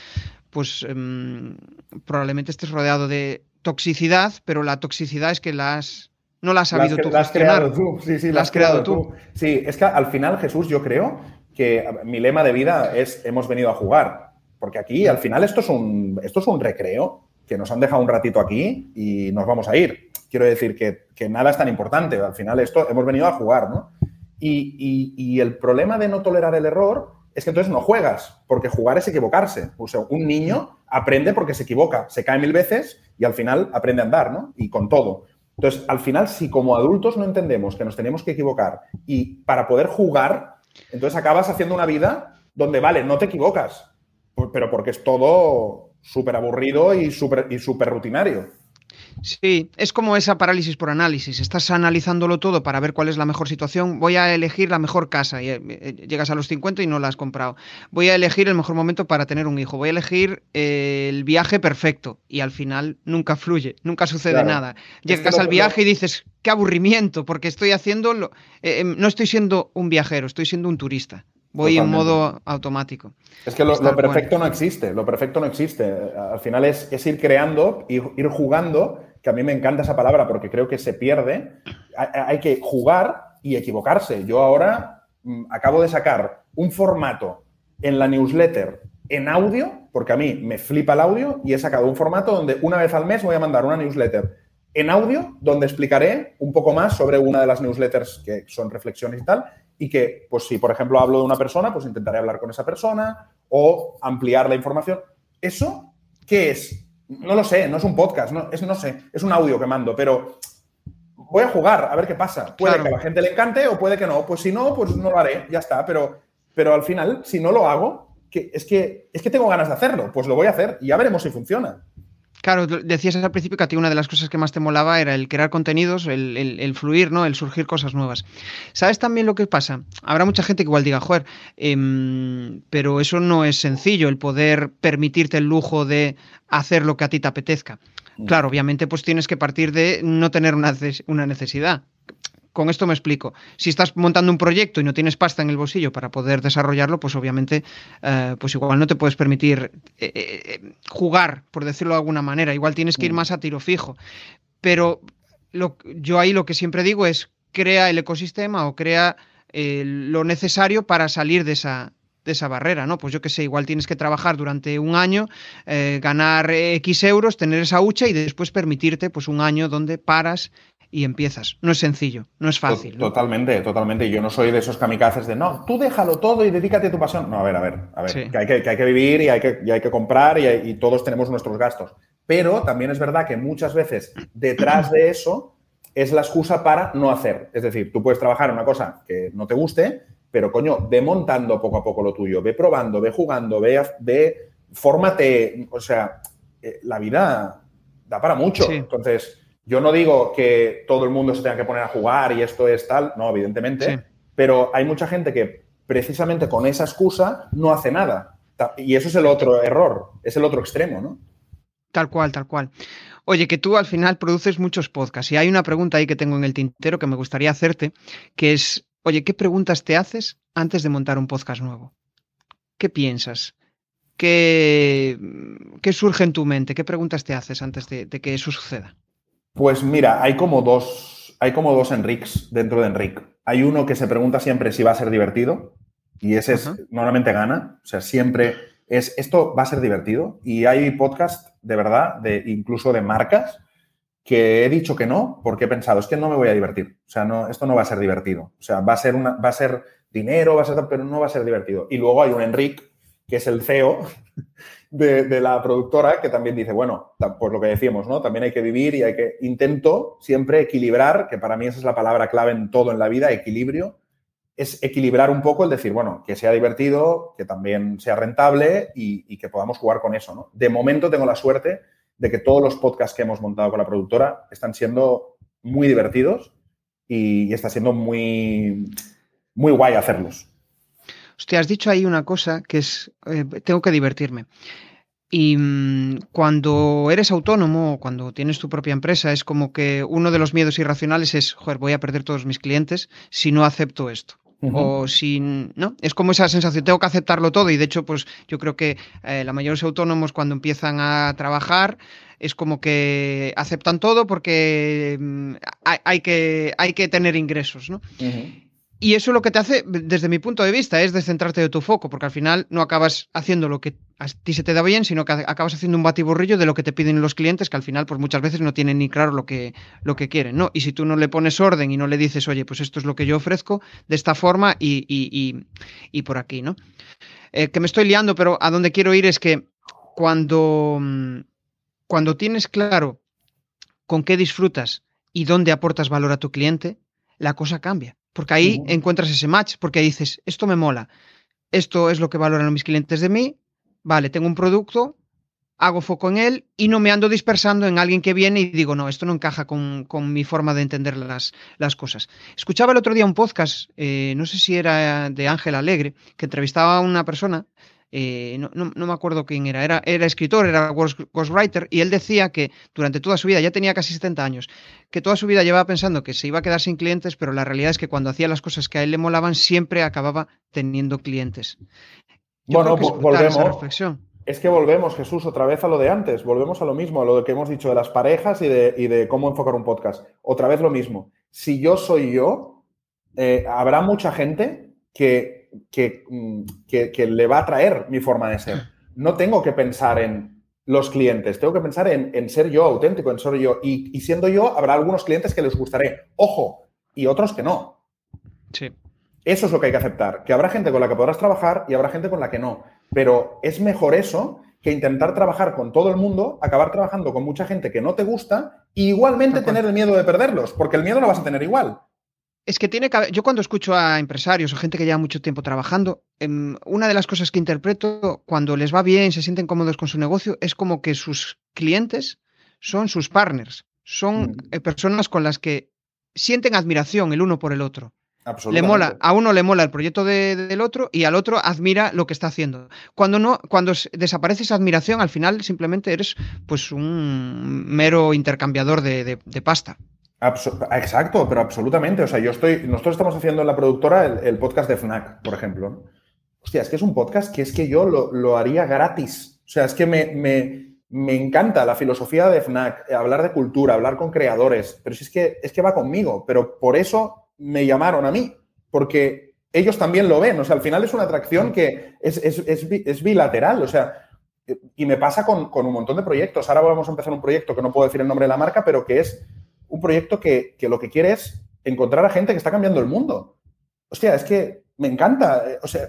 pues em, probablemente estés rodeado de toxicidad, pero la toxicidad es que las no la has sabido tú. La has creado tú, sí, sí, la, has creado, tú. Sí, es que al final, Jesús, yo creo que mi lema de vida es hemos venido a jugar. Porque aquí, al final, esto es un, esto es un recreo que nos han dejado un ratito aquí y nos vamos a ir. Quiero decir que, nada es tan importante. Al final, esto hemos venido a jugar, ¿no? Y, el problema de no tolerar el error es que entonces no juegas, porque jugar es equivocarse. O un niño aprende porque se equivoca, se cae mil veces y al final aprende a andar, ¿no? Y con todo. Entonces, al final, si como adultos no entendemos que nos tenemos que equivocar y para poder jugar, entonces acabas haciendo una vida donde, vale, no te equivocas, pero porque es todo súper aburrido y súper y super rutinario. Sí, es como esa parálisis por análisis. Estás analizándolo todo para ver cuál es la mejor situación. Voy a elegir la mejor casa. Y, eh, llegas a los 50 y no la has comprado. Voy a elegir el mejor momento para tener un hijo. Voy a elegir eh, el viaje perfecto. Y al final nunca fluye, nunca sucede nada. Llegas al viaje y dices, qué aburrimiento, porque estoy haciendo... Eh, em, no estoy siendo un viajero, estoy siendo un turista. Voy en modo automático. Es que lo, perfecto no existe, lo perfecto no existe. Al final es, ir creando, ir, ir, jugando, que a mí me encanta esa palabra porque creo que se pierde. Hay, que jugar y equivocarse. Yo ahora mm, acabo de sacar un formato en la newsletter en audio, porque a mí me flipa el audio, y he sacado un formato donde una vez al mes voy a mandar una newsletter en audio donde explicaré un poco más sobre una de las newsletters que son reflexiones y tal, y que, pues si por ejemplo hablo de una persona, pues intentaré hablar con esa persona o ampliar la información. ¿Eso qué es? No lo sé, no es un podcast, no, es, no sé, es un audio que mando, pero voy a jugar a ver qué pasa. Puede que a la gente le encante o puede que no. Pues si no, pues no lo haré, ya está. Pero, pero al final, si no lo hago, que, es, que, es que tengo ganas de hacerlo, pues lo voy a hacer y ya veremos si funciona. Claro, decías al principio que a ti una de las cosas que más te molaba era el crear contenidos, el, fluir, ¿no? El surgir cosas nuevas. ¿Sabes también lo que pasa? Habrá mucha gente que igual diga, joder, em, pero eso no es sencillo, el poder permitirte el lujo de hacer lo que a ti te apetezca. Mm. Claro, obviamente, pues tienes que partir de no tener una, una necesidad. Con esto me explico. Si estás montando un proyecto y no tienes pasta en el bolsillo para poder desarrollarlo, pues obviamente, eh, pues igual no te puedes permitir eh, eh, jugar, por decirlo de alguna manera. Igual tienes que ir mm. más a tiro fijo. Pero lo, yo ahí lo que siempre digo es crea el ecosistema o crea lo necesario para salir de esa, de esa barrera, ¿no? Pues yo qué sé, igual tienes que trabajar durante un año, ganar X euros, tener esa hucha y después permitirte pues un año donde paras y empiezas. No es sencillo, no es fácil. Totalmente, totalmente. Yo no soy de esos kamikazes de no, tú déjalo todo y dedícate a tu pasión. No, a ver, a ver, a ver. Que, hay que, hay que, vivir y hay que, hay que comprar y, todos tenemos nuestros gastos. Pero también es verdad que muchas veces detrás de eso es la excusa para no hacer. Es decir, tú puedes trabajar en una cosa que no te guste, pero coño, ve montando poco a poco lo tuyo, ve probando, ve jugando, ve, ve fórmate. O sea, eh, la vida da para mucho. Entonces yo no digo que todo el mundo se tenga que poner a jugar y esto es tal, no, evidentemente, pero hay mucha gente que precisamente con esa excusa no hace nada. Y eso es el otro error, es el otro extremo, ¿no? Tal cual, tal cual. Oye, que tú al final produces muchos podcasts y hay una pregunta ahí que tengo en el tintero que me gustaría hacerte, que es, oye, ¿qué preguntas te haces antes de montar un podcast nuevo? ¿Qué piensas? ¿Qué, qué surge en tu mente? ¿Qué preguntas te haces antes de que eso suceda? Pues mira, hay como dos, hay como dos Enrics dentro de Enric. Hay uno que se pregunta siempre si va a ser divertido y ese es, normalmente gana. O sea, siempre es, esto va a ser divertido. Y hay podcast de verdad, de, incluso de marcas, que he dicho que no porque he pensado, es que no me voy a divertir. O sea, no, esto no va a ser divertido. O sea, va a ser, una, va a ser dinero, va a ser, pero no va a ser divertido. Y luego hay un Enric, que es el CEO, de, la productora que también dice, bueno, pues lo que decíamos, ¿no? También hay que vivir y hay que, intento siempre equilibrar, que para mí esa es la palabra clave en todo en la vida, equilibrio, es equilibrar un poco el decir, bueno, que sea divertido, que también sea rentable y, que podamos jugar con eso, ¿no? De momento tengo la suerte de que todos los podcasts que hemos montado con la productora están siendo muy divertidos y, y está siendo muy, muy guay hacerlos. Hostia, has dicho ahí una cosa que es, eh, tengo que divertirme. Y mm, cuando eres autónomo o cuando tienes tu propia empresa, es como que uno de los miedos irracionales es, joder, voy a perder todos mis clientes si no acepto esto. O si, ¿no? Es como esa sensación, tengo que aceptarlo todo y de hecho, pues yo creo que eh, la mayoría de los autónomos cuando empiezan a trabajar es como que aceptan todo porque mm, hay, que, hay que tener ingresos, ¿no? Y eso lo que te hace, desde mi punto de vista, es descentrarte de tu foco, porque al final no acabas haciendo lo que a ti se te da bien, sino que acabas haciendo un batiburrillo de lo que te piden los clientes, que al final, pues muchas veces no tienen ni claro lo que, lo que quieren, ¿no? Y si tú no le pones orden y no le dices, oye, pues esto es lo que yo ofrezco, de esta forma y, y, y, por aquí, ¿no? Eh, que me estoy liando, pero a donde quiero ir es que cuando, cuando tienes claro con qué disfrutas y dónde aportas valor a tu cliente, la cosa cambia. Porque ahí encuentras ese match, porque ahí dices, esto me mola, esto es lo que valoran mis clientes de mí, vale, tengo un producto, hago foco en él y no me ando dispersando en alguien que viene y digo, no, esto no encaja con, mi forma de entender las, las, cosas. Escuchaba el otro día un podcast, eh, no sé si era de Ángel Alegre, que entrevistaba a una persona eh, no, no, me acuerdo quién era, era, era escritor, era ghostwriter, y él decía que durante toda su vida, ya tenía casi 70 años, que toda su vida llevaba pensando que se iba a quedar sin clientes, pero la realidad es que cuando hacía las cosas que a él le molaban, siempre acababa teniendo clientes. bueno, volvemos. Es que volvemos, Jesús, otra vez a lo de antes, volvemos a lo mismo, a lo que hemos dicho de las parejas y de, y de cómo enfocar un podcast. Otra vez lo mismo. Si yo soy yo, eh, habrá mucha gente que Mm, que, que, le va a traer mi forma de ser. No tengo que pensar en los clientes, tengo que pensar en, ser yo auténtico, en ser yo. Y, siendo yo, habrá algunos clientes que les gustaré, ojo, y otros que no. Sí. Eso es lo que hay que aceptar, que habrá gente con la que podrás trabajar y habrá gente con la que no. Pero es mejor eso que intentar trabajar con todo el mundo, acabar trabajando con mucha gente que no te gusta e igualmente tener el miedo de perderlos, porque el miedo lo vas a tener igual. Es que tiene que Yo cuando escucho a empresarios o gente que lleva mucho tiempo trabajando, em, una de las cosas que interpreto cuando les va bien, se sienten cómodos con su negocio, es como que sus clientes son sus partners, son mm. eh, personas con las que sienten admiración el uno por el otro. Le mola, a uno le mola el proyecto del otro y al otro admira lo que está haciendo. Cuando no, cuando desaparece esa admiración, al final simplemente eres pues un mero intercambiador de pasta. Exacto, pero absolutamente. O sea, yo estoy. Nosotros estamos haciendo en la productora el, podcast de FNAC, por ejemplo. Hostia, es que es un podcast que es que yo lo, haría gratis. O sea, es que me, me, encanta la filosofía de FNAC, hablar de cultura, hablar con creadores. Pero si es que, es que va conmigo. Pero por eso me llamaron a mí. Porque ellos también lo ven. O sea, al final es una atracción que es, es, bilateral. O sea, y me pasa con, con un montón de proyectos. Ahora vamos a empezar un proyecto que no puedo decir el nombre de la marca, pero que es un proyecto que, lo que quiere es encontrar a gente que está cambiando el mundo. Hostia, es que me encanta. Eh, o sea,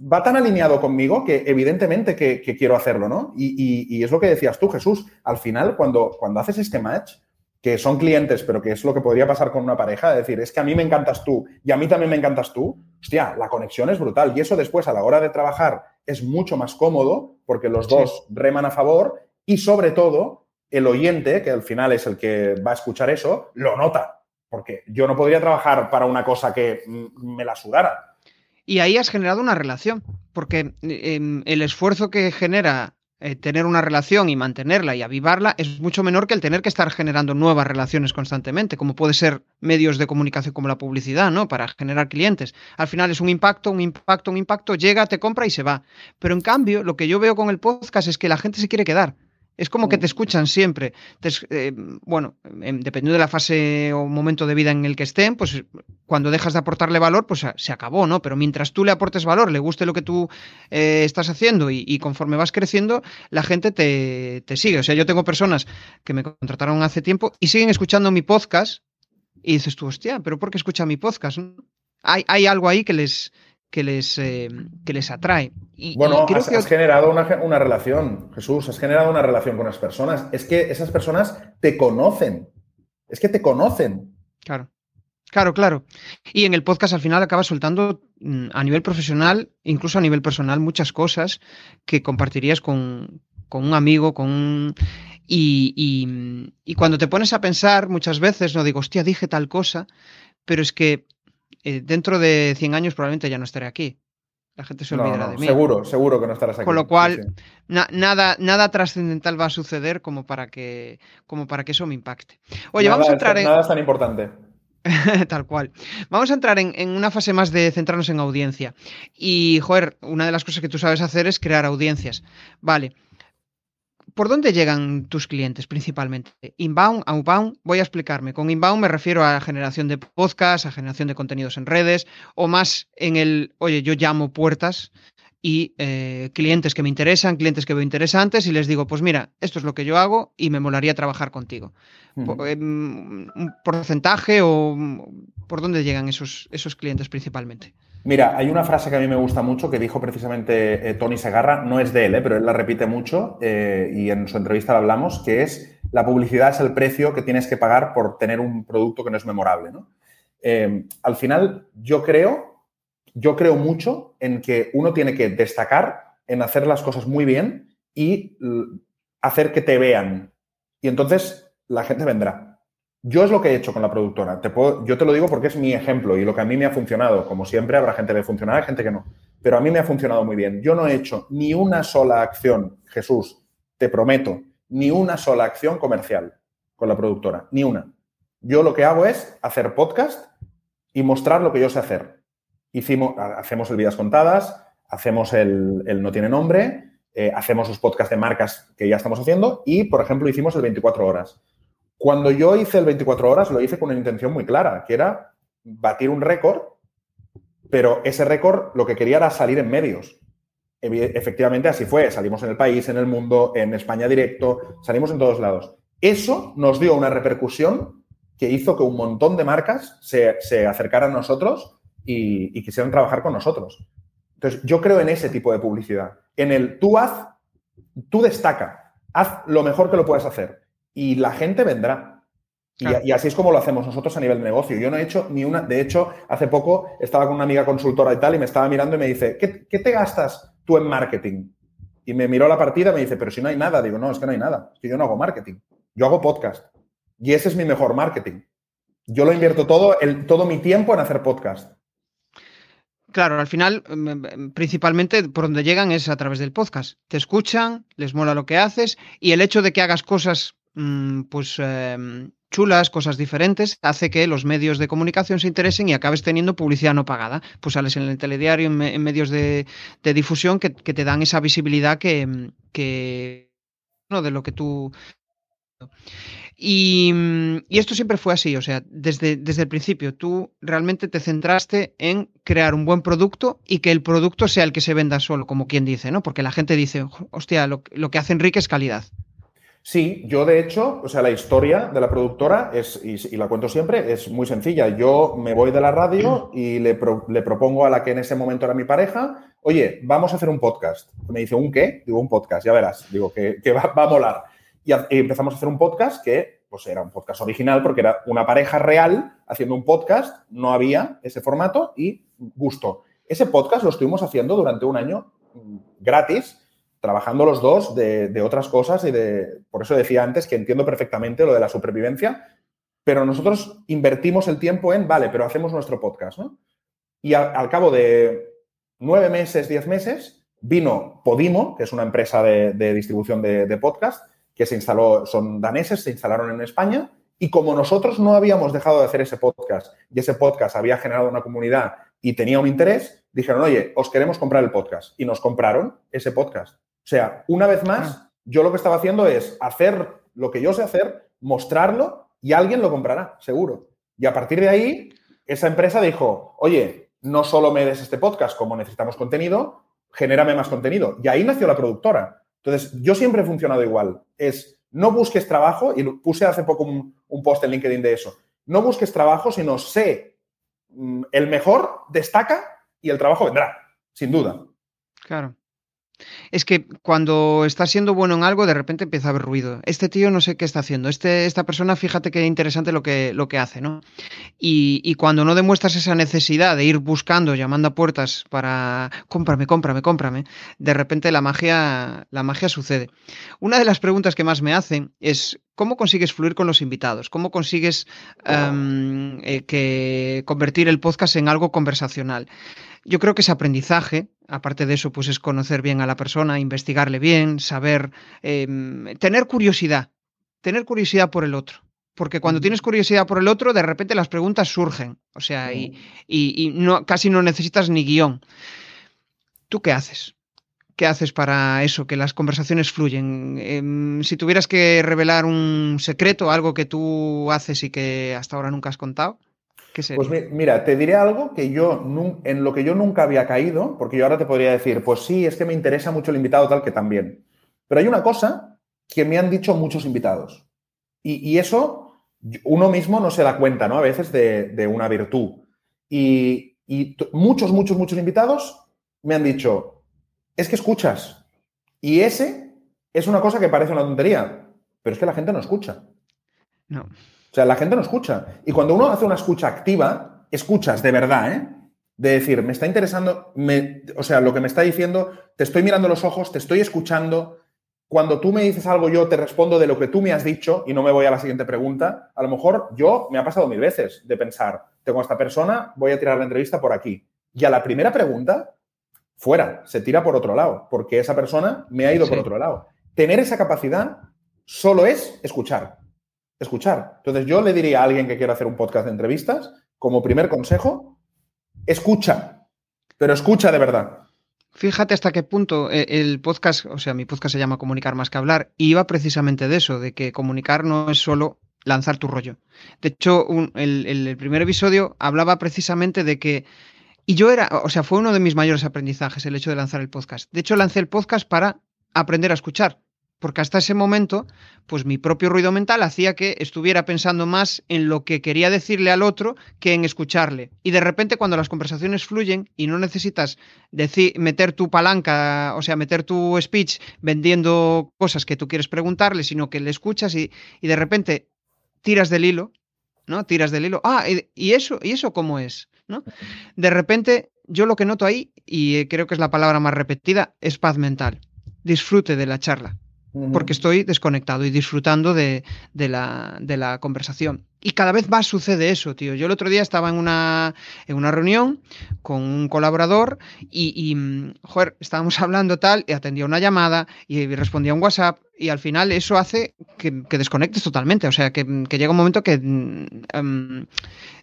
va tan alineado conmigo que evidentemente que, quiero hacerlo, ¿no? Y, es lo que decías tú, Jesús. Al final, cuando, cuando haces este match, que son clientes, pero que es lo que podría pasar con una pareja, es decir, es que a mí me encantas tú y a mí también me encantas tú, hostia, la conexión es brutal. Y eso después, a la hora de trabajar, es mucho más cómodo porque los dos reman a favor y sobre todo el oyente, que al final es el que va a escuchar eso, lo nota. Porque yo no podría trabajar para una cosa que me la sudara. Y ahí has generado una relación, porque em, el esfuerzo que genera eh, tener una relación y mantenerla y avivarla es mucho menor que el tener que estar generando nuevas relaciones constantemente, como puede ser medios de comunicación como la publicidad, ¿no? Para generar clientes. Al final es un impacto, un impacto, un impacto, llega, te compra y se va. Pero en cambio, lo que yo veo con el podcast es que la gente se quiere quedar. Es como que te escuchan siempre. Eh, bueno, dependiendo de la fase o momento de vida en el que estén, pues cuando dejas de aportarle valor, pues se acabó, ¿no? Pero mientras tú le aportes valor, le guste lo que tú eh, estás haciendo y, conforme vas creciendo, la gente te, sigue. O sea, yo tengo personas que me contrataron hace tiempo y siguen escuchando mi podcast y dices tú, hostia, pero ¿por qué escucha mi podcast? Hay, hay algo ahí que les, que les, eh, que les atrae. Y, bueno, has, generado una, relación, Jesús, has generado una relación con las personas. Es que esas personas te conocen. Es que te conocen. Claro. Claro, claro. Y en el podcast al final acabas soltando mm, a nivel profesional, incluso a nivel personal, muchas cosas que compartirías con, un amigo, con Y, y, cuando te pones a pensar, muchas veces, no digo, hostia, dije tal cosa, pero es que eh, dentro de 100 años probablemente ya no estaré aquí. La gente se olvidará de mí. Seguro, seguro que no estarás aquí. Con lo cual, nada, nada trascendental va a suceder como para que, como para que eso me impacte. Oye, vamos a entrar en. Nada es tan importante. Tal cual. Vamos a entrar en, una fase más de centrarnos en audiencia. Y, joder, una de las cosas que tú sabes hacer es crear audiencias. Vale. ¿Por dónde llegan tus clientes principalmente? Inbound, outbound. Voy a explicarme. Con inbound me refiero a generación de podcasts, a generación de contenidos en redes, o más en el, oye, yo llamo puertas y eh, clientes que me interesan, clientes que veo interesantes y les digo, pues mira, esto es lo que yo hago y me molaría trabajar contigo. Em, ¿Un porcentaje o por dónde llegan esos, esos clientes principalmente? Mira, hay una frase que a mí me gusta mucho que dijo precisamente eh, Tony Segarra, no es de él, eh, pero él la repite mucho y en su entrevista la hablamos, que es la publicidad es el precio que tienes que pagar por tener un producto que no es memorable. Em, al final, yo creo yo creo mucho en que uno tiene que destacar en hacer las cosas muy bien y hacer que te vean. Y entonces la gente vendrá. Yo es lo que he hecho con la productora. Te puedo, yo te lo digo porque es mi ejemplo y lo que a mí me ha funcionado. Como siempre, habrá gente que le funcionará, gente que no. Pero a mí me ha funcionado muy bien. Yo no he hecho ni una sola acción, Jesús, te prometo, ni una sola acción comercial con la productora. Ni una. Yo lo que hago es hacer podcast y mostrar lo que yo sé hacer hicimos, hacemos el Vidas Contadas, hacemos el, No Tiene Nombre, eh, hacemos los podcasts de marcas que ya estamos haciendo y, por ejemplo, hicimos el 24 Horas. Cuando yo hice el 24 Horas, lo hice con una intención muy clara, que era batir un récord, pero ese récord lo que quería era salir en medios. Efectivamente, así fue. Salimos en el país, en el mundo, en España directo, salimos en todos lados. Eso nos dio una repercusión que hizo que un montón de marcas se, se acercaran a nosotros y, quisieran trabajar con nosotros. Entonces, yo creo en ese tipo de publicidad. En el tú haz, tú destaca, haz lo mejor que lo puedes hacer y la gente vendrá. Y, así es como lo hacemos nosotros a nivel de negocio. Yo no he hecho ni una. De hecho, hace poco estaba con una amiga consultora y tal, y me estaba mirando y me dice: ¿Qué, qué te gastas tú en marketing? Y me miró la partida y me dice: Pero si no hay nada. Digo: No, es que no hay nada. Es que yo no hago marketing. Yo hago podcast. Y ese es mi mejor marketing. Yo lo invierto todo, el, todo mi tiempo en hacer podcast. Claro, al final, mm, mm, principalmente por donde llegan es a través del podcast. Te escuchan, les mola lo que haces y el hecho de que hagas cosas, pues, em, chulas, cosas diferentes, hace que los medios de comunicación se interesen y acabes teniendo publicidad no pagada. Pues sales en el telediario, en, medios de, difusión que, te dan esa visibilidad que, que no, de lo que tú Mm, y, esto siempre fue así, o sea, desde, desde el principio tú realmente te centraste en crear un buen producto y que el producto sea el que se venda solo, como quien dice, ¿no? Porque la gente dice, hostia, lo, que hace Enrique es calidad. Sí, yo de hecho, o sea, la historia de la productora es, y, la cuento siempre, es muy sencilla. Yo me voy de la radio y le, propongo a la que en ese momento era mi pareja, oye, vamos a hacer un podcast. Me dice, ¿un qué? Digo, un podcast, ya verás. Digo, que, va, a molar y, empezamos a hacer un podcast que pues era un podcast original porque era una pareja real haciendo un podcast, no había ese formato y gustó. Ese podcast lo estuvimos haciendo durante un año mm, gratis, trabajando los dos de, otras cosas y de, por eso decía antes que entiendo perfectamente lo de la supervivencia, pero nosotros invertimos el tiempo en, vale, pero hacemos nuestro podcast, ¿no? Y al, cabo de nueve meses, diez meses, vino Podimo, que es una empresa de, distribución de, de podcast, que se instaló, son daneses, se instalaron en España y como nosotros no habíamos dejado de hacer ese podcast y ese podcast había generado una comunidad y tenía un interés, dijeron, oye, os queremos comprar el podcast. Y nos compraron ese podcast. O sea, una vez más, ah. yo lo que estaba haciendo es hacer lo que yo sé hacer, mostrarlo y alguien lo comprará, seguro. Y a partir de ahí, esa empresa dijo, oye, no solo me des este podcast, como necesitamos contenido, genérame más contenido. Y ahí nació la productora. Entonces, yo siempre he funcionado igual. Es, no busques trabajo, y puse hace poco un, post en LinkedIn de eso, no busques trabajo, sino sé mm, el mejor, destaca y el trabajo vendrá, sin duda. Claro. Es que cuando estás siendo bueno en algo, de repente empieza a haber ruido. Este tío no sé qué está haciendo. Este, esta persona, fíjate qué interesante lo que, lo que hace, ¿no? Y, cuando no demuestras esa necesidad de ir buscando, llamando a puertas para cómprame, cómprame, cómprame, de repente la magia, la magia sucede. Una de las preguntas que más me hacen es ¿Cómo consigues fluir con los invitados? ¿Cómo consigues em, eh, que convertir el podcast en algo conversacional? Yo creo que ese aprendizaje, aparte de eso, pues es conocer bien a la persona, investigarle bien, saber, em, tener curiosidad, tener curiosidad por el otro. Porque cuando tienes curiosidad por el otro, de repente las preguntas surgen. O sea, y, y, no, casi no necesitas ni guion. ¿Tú qué haces? ¿Qué haces para eso, que las conversaciones fluyen? Em, si tuvieras que revelar un secreto, algo que tú haces y que hasta ahora nunca has contado, ¿qué sería? Pues mira, te diré algo que yo en lo que yo nunca había caído, porque yo ahora te podría decir, pues sí, es que me interesa mucho el invitado tal que también. Pero hay una cosa que me han dicho muchos invitados. Y, eso uno mismo no se da cuenta, ¿no? A veces de, una virtud. Y, y muchos, muchos, muchos invitados me han dicho, es que escuchas. Y ese es una cosa que parece una tontería, pero es que la gente no escucha. No. O sea, la gente no escucha. Y cuando uno hace una escucha activa, escuchas de verdad, ¿eh? De decir, me está interesando, me, o sea, lo que me está diciendo, te estoy mirando los ojos, te estoy escuchando. Cuando tú me dices algo, yo te respondo de lo que tú me has dicho y no me voy a la siguiente pregunta. A lo mejor yo me ha pasado mil veces de pensar, tengo a esta persona, voy a tirar la entrevista por aquí. Y a la primera pregunta, fuera, se tira por otro lado, porque esa persona me ha ido por otro lado. Tener esa capacidad solo es escuchar. Escuchar. Entonces yo le diría a alguien que quiera hacer un podcast de entrevistas, como primer consejo, escucha, pero escucha de verdad. Fíjate hasta qué punto eh, el podcast, o sea, mi podcast se llama Comunicar más que hablar, y iba precisamente de eso, de que comunicar no es solo lanzar tu rollo. De hecho, el primer episodio hablaba precisamente de que y yo era, o sea, fue uno de mis mayores aprendizajes el hecho de lanzar el podcast. De hecho, lancé el podcast para aprender a escuchar, porque hasta ese momento, pues mi propio ruido mental hacía que estuviera pensando más en lo que quería decirle al otro que en escucharle. Y de repente cuando las conversaciones fluyen y no necesitas decir, meter tu palanca, o sea, meter tu speech vendiendo cosas que tú quieres preguntarle, sino que le escuchas y, y de repente tiras del hilo, ¿no? Tiras del hilo. Ah, ¿y eso, ¿y eso cómo es? ¿no? De repente, yo lo que noto ahí, y creo que es la palabra más repetida, es paz mental. Disfrute de la charla, porque estoy desconectado y disfrutando de, la, de la conversación. Y cada vez más sucede eso, tío. Yo el otro día estaba en una, en una reunión con un colaborador y, y, mm, joder, estábamos hablando tal, y atendía una llamada y respondía un WhatsApp y al final eso hace que, desconectes totalmente. O sea, que, llega un momento que em,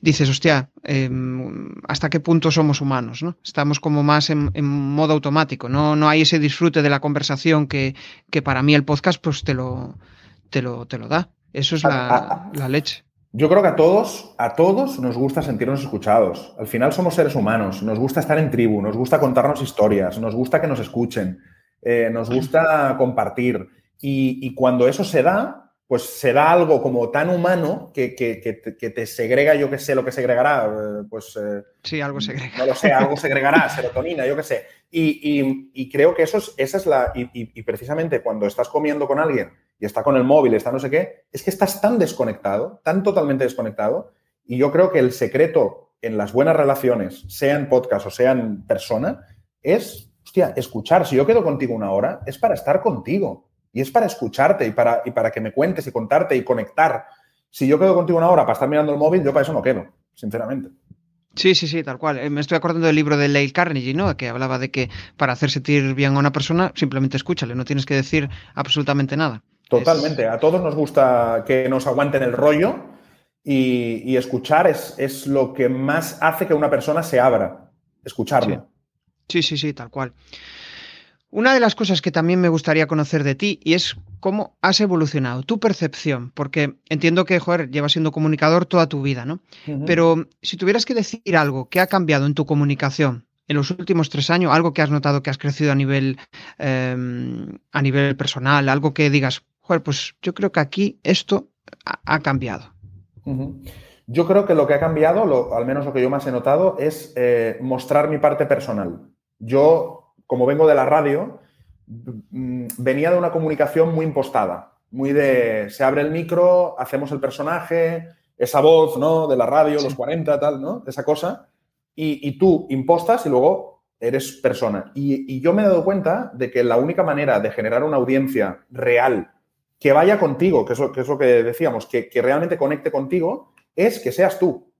dices, hostia, em, ¿hasta qué punto somos humanos? ¿no? Estamos como más en, modo automático. No, no hay ese disfrute de la conversación que, que para mí el podcast pues te lo, te lo, te lo da. Eso es la, la leche. Yo creo que a todos, a todos nos gusta sentirnos escuchados. Al final somos seres humanos, nos gusta estar en tribu, nos gusta contarnos historias, nos gusta que nos escuchen, eh, nos gusta compartir. Y, cuando eso se da, pues se da algo como tan humano que, te segrega, yo que sé lo que segregará, eh, pues... Eh, sí, algo segrega. No lo sé, algo segregará, serotonina, yo qué sé. Y, creo que eso es, esa es la... y precisamente cuando estás comiendo con alguien y está con el móvil, está no sé qué, es que estás tan desconectado, tan totalmente desconectado. Y yo creo que el secreto en las buenas relaciones, sea en podcast o sea en persona, es, hostia, escuchar. Si yo quedo contigo una hora, es para estar contigo. Y es para escucharte y para, y para que me cuentes y contarte y conectar. Si yo quedo contigo una hora para estar mirando el móvil, yo para eso no quedo, sinceramente. Sí, sí, sí, tal cual. Eh, me estoy acordando del libro de Leil Carnegie, ¿no? Que hablaba de que para hacer sentir bien a una persona, simplemente escúchale, no tienes que decir absolutamente nada. Totalmente. A todos nos gusta que nos aguanten el rollo y, escuchar es, lo que más hace que una persona se abra. Escucharlo. Sí. sí, sí, tal cual. Una de las cosas que también me gustaría conocer de ti y es cómo has evolucionado, tu percepción, porque entiendo que, joder, llevas siendo comunicador toda tu vida, ¿no? Pero si tuvieras que decir algo que ha cambiado en tu comunicación en los últimos tres años, algo que has notado que has crecido a nivel, em, a nivel personal, algo que digas, joder, pues yo creo que aquí esto ha, cambiado. Yo creo que lo que ha cambiado, al menos lo que yo más he notado, es eh, mostrar mi parte personal. Yo, como vengo de la radio, mm, venía de una comunicación muy impostada, muy de se abre el micro, hacemos el personaje, esa voz, ¿no? De la radio, los 40, tal, ¿no? Esa cosa. Y, tú impostas y luego eres persona. y, yo me he dado cuenta de que la única manera de generar una audiencia real que vaya contigo, que es lo que, que decíamos, que, que realmente conecte contigo, es que seas tú.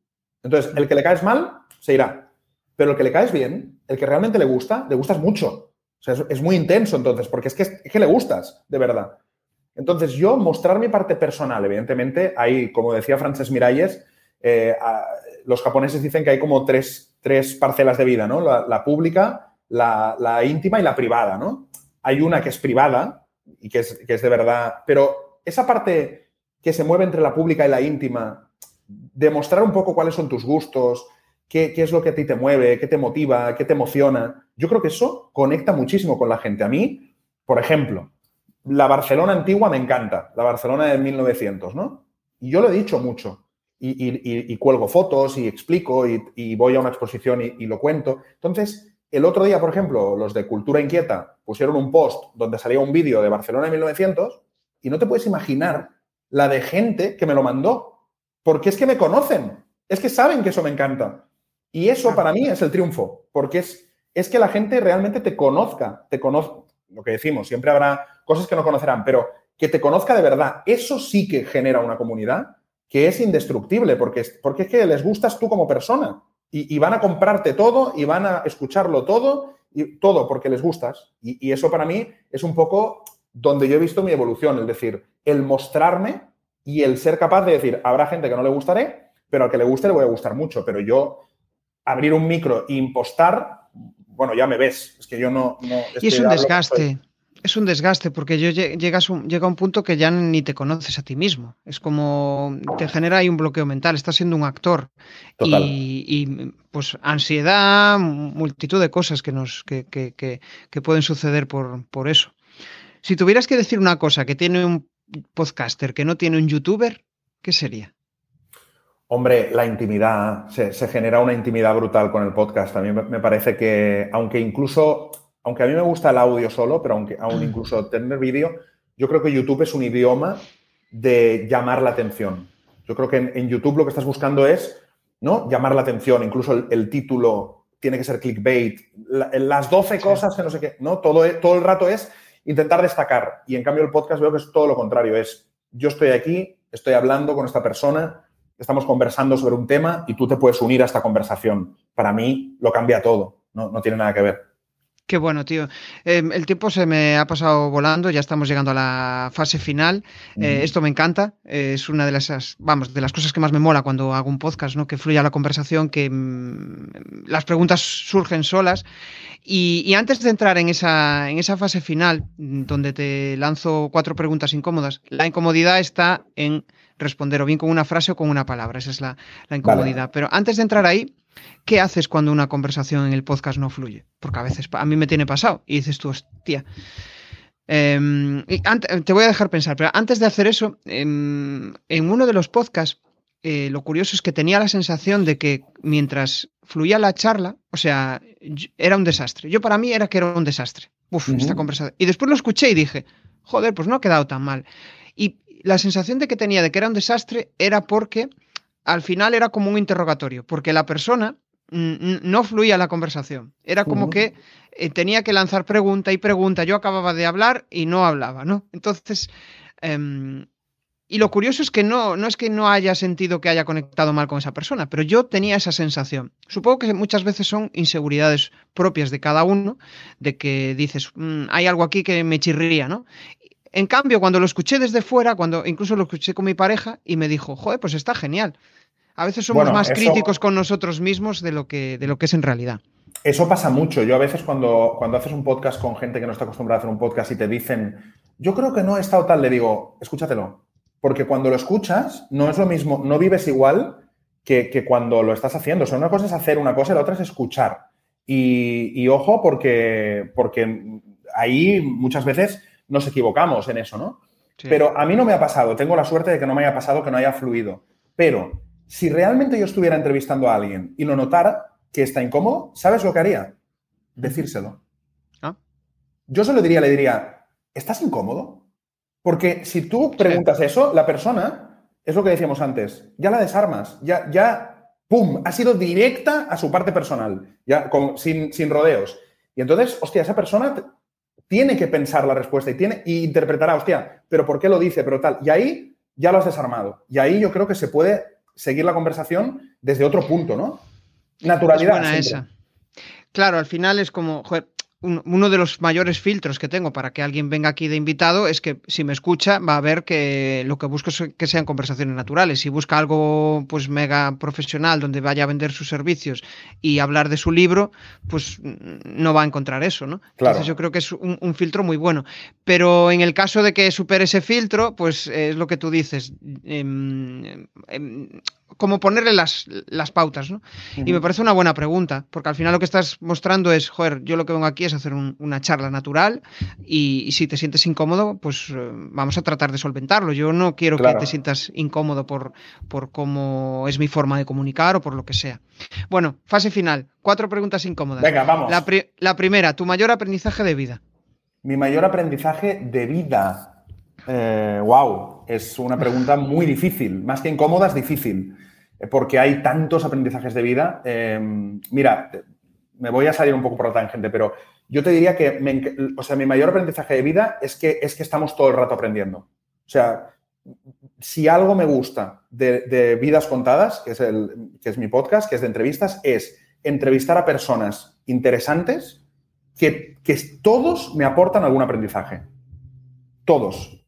Entonces, el que le caes mal, se irá. Pero el que le caes bien, el que realmente le gusta, le gustas mucho. O sea, es, muy intenso entonces, porque es que, es que le gustas, de verdad. Entonces, yo mostrar mi parte personal, evidentemente, hay, como decía Frances Miralles, eh, los japoneses dicen que hay como tres, tres parcelas de vida, ¿no? La, pública, la, íntima y la privada, ¿no? Hay una que es privada y que es, que es de verdad, pero esa parte que se mueve entre la pública y la íntima, demostrar un poco cuáles son tus gustos, qué, qué, es lo que a ti te mueve, qué te motiva, qué te emociona. Yo creo que eso conecta muchísimo con la gente. A mí, por ejemplo, la Barcelona antigua me encanta, la Barcelona de 1900, ¿no? Y yo lo he dicho mucho. Y, cuelgo fotos y explico y, voy a una exposición y, lo cuento. Entonces, el otro día, por ejemplo, los de Cultura Inquieta pusieron un post donde salía un vídeo de Barcelona de 1900 y no te puedes imaginar la de gente que me lo mandó. Porque es que me conocen, es que saben que eso me encanta. Y eso para mí es el triunfo, porque es, es que la gente realmente te conozca, te conozca, lo que decimos, siempre habrá cosas que no conocerán, pero que te conozca de verdad, eso sí que genera una comunidad que es indestructible, porque, porque es que les gustas tú como persona y, van a comprarte todo y van a escucharlo todo, y todo porque les gustas. Y, eso para mí es un poco donde yo he visto mi evolución, es decir, el mostrarme y el ser capaz de decir, habrá gente que no le gustaré, pero al que le guste le voy a gustar mucho, pero yo abrir un micro e impostar, bueno, ya me ves, es que yo no... y es un desgaste. Es un desgaste porque yo llegas un, llega un punto que ya ni te conoces a ti mismo. Es como te genera ahí un bloqueo mental. Estás siendo un actor y, pues ansiedad, multitud de cosas que nos que, que, que, pueden suceder por, por eso. Si tuvieras que decir una cosa que tiene un podcaster que no tiene un youtuber, ¿qué sería? Hombre, la intimidad, se, genera una intimidad brutal con el podcast. A mí me parece que, aunque incluso, aunque a mí me gusta el audio solo, pero aunque aún mm. incluso tener vídeo, yo creo que YouTube es un idioma de llamar la atención. Yo creo que en, YouTube lo que estás buscando es ¿no? llamar la atención, incluso el, título tiene que ser clickbait, las 12 cosas que no sé qué, ¿no? Todo, todo el rato es intentar destacar. Y en cambio el podcast veo que es todo lo contrario, es yo estoy aquí, estoy hablando con esta persona, estamos conversando sobre un tema y tú te puedes unir a esta conversación. Para mí lo cambia todo, no, no tiene nada que ver. Qué bueno, tío. Em, el tiempo se me ha pasado volando, ya estamos llegando a la fase final. Eh, esto me encanta, es una de las, vamos, de las cosas que más me mola cuando hago un podcast, ¿no? Que fluya la conversación, que mm, las preguntas surgen solas. Y, y, antes de entrar en esa, en esa fase final, donde te lanzo cuatro preguntas incómodas, la incomodidad está en responder o bien con una frase o con una palabra. Esa es la, incomodidad. Pero antes de entrar ahí, ¿qué haces cuando una conversación en el podcast no fluye? Porque a veces a mí me tiene pasado y dices tú, hostia. Em, te voy a dejar pensar, pero antes de hacer eso, em, en uno de los podcasts, eh, lo curioso es que tenía la sensación de que mientras fluía la charla, o sea, era un desastre. Yo para mí era que era un desastre. Uf, esta conversación. Y después lo escuché y dije, joder, pues no ha quedado tan mal. Y la sensación de que tenía de que era un desastre era porque al final era como un interrogatorio, porque la persona no fluía la conversación. Era como que eh, tenía que lanzar pregunta y pregunta. Yo acababa de hablar y no hablaba, ¿no? Entonces, em, y lo curioso es que no, no es que no haya sentido que haya conectado mal con esa persona, pero yo tenía esa sensación. Supongo que muchas veces son inseguridades propias de cada uno, de que dices, mm, hay algo aquí que me chirría, ¿no? En cambio, cuando lo escuché desde fuera, cuando incluso lo escuché con mi pareja y me dijo, joder, pues está genial. A veces somos más críticos con nosotros mismos de lo, que, de lo que es en realidad. Eso pasa mucho. Yo a veces cuando, cuando haces un podcast con gente que no está acostumbrada a hacer un podcast y te dicen, yo creo que no he estado tal, le digo, escúchatelo. Porque cuando lo escuchas, no es lo mismo, no vives igual que, cuando lo estás haciendo. O sea, una cosa es hacer una cosa y la otra es escuchar. Y, ojo, porque, porque ahí muchas veces nos equivocamos en eso, ¿no? Pero a mí no me ha pasado, tengo la suerte de que no me haya pasado, que no haya fluido. Pero si realmente yo estuviera entrevistando a alguien y lo notara que está incómodo, ¿sabes lo que haría? Decírselo. ¿Ah? Yo se lo diría, le diría, ¿estás incómodo? Porque si tú preguntas eso, la persona, es lo que decíamos antes, ya la desarmas, ya, ya, ¡pum!, ha sido directa a su parte personal, ya sin, sin rodeos. Y entonces, hostia, esa persona tiene que pensar la respuesta y tiene y interpretará, hostia, pero ¿por qué lo dice? Pero tal. Y ahí ya lo has desarmado. Y ahí yo creo que se puede seguir la conversación desde otro punto, ¿no? Naturalidad. esa. Claro, al final es como, uno de los mayores filtros que tengo para que alguien venga aquí de invitado es que si me escucha va a ver que lo que busco es que sean conversaciones naturales. Si busca algo pues mega profesional donde vaya a vender sus servicios y hablar de su libro, pues no va a encontrar eso, ¿no? Entonces yo creo que es un, filtro muy bueno. Pero en el caso de que supere ese filtro, pues es lo que tú dices. Como ponerle las, las pautas, ¿no? Y me parece una buena pregunta, porque al final lo que estás mostrando es, joder, yo lo que vengo aquí es hacer una charla natural y, si te sientes incómodo, pues eh, vamos a tratar de solventarlo. Yo no quiero que te sientas incómodo por, por cómo es mi forma de comunicar o por lo que sea. Bueno, fase final, cuatro preguntas incómodas. Venga, vamos. La, la primera, tu mayor aprendizaje de vida. Mi mayor aprendizaje de vida. wow, eh, es una pregunta muy difícil. Más que incómoda, es difícil porque hay tantos aprendizajes de vida. Mira, me voy a salir un poco por la tangente, pero yo te diría que, o sea, mi mayor aprendizaje de vida es que, es que estamos todo el rato aprendiendo. O sea, si algo me gusta de, Vidas Contadas, que es, el, que es mi podcast, que es de entrevistas, es entrevistar a personas interesantes que, que todos me aportan algún aprendizaje. Todos.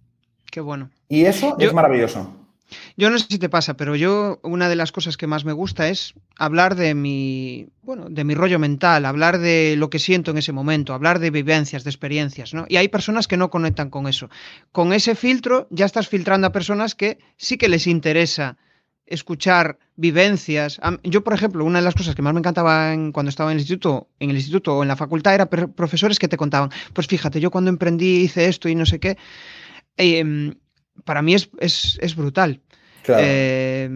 Qué bueno. Y eso es maravilloso. Yo no sé si te pasa, pero yo una de las cosas que más me gusta es hablar de mi, bueno, de mi rollo mental, hablar de lo que siento en ese momento, hablar de vivencias, de experiencias, ¿no? Y hay personas que no conectan con eso. Con ese filtro ya estás filtrando a personas que sí que les interesa escuchar vivencias. Yo, por ejemplo, una de las cosas que más me encantaba cuando estaba en el instituto, en el instituto o en la facultad era profesores que te contaban, pues fíjate, yo cuando emprendí hice esto y no sé qué. Em, para mí es, es, brutal. Eh,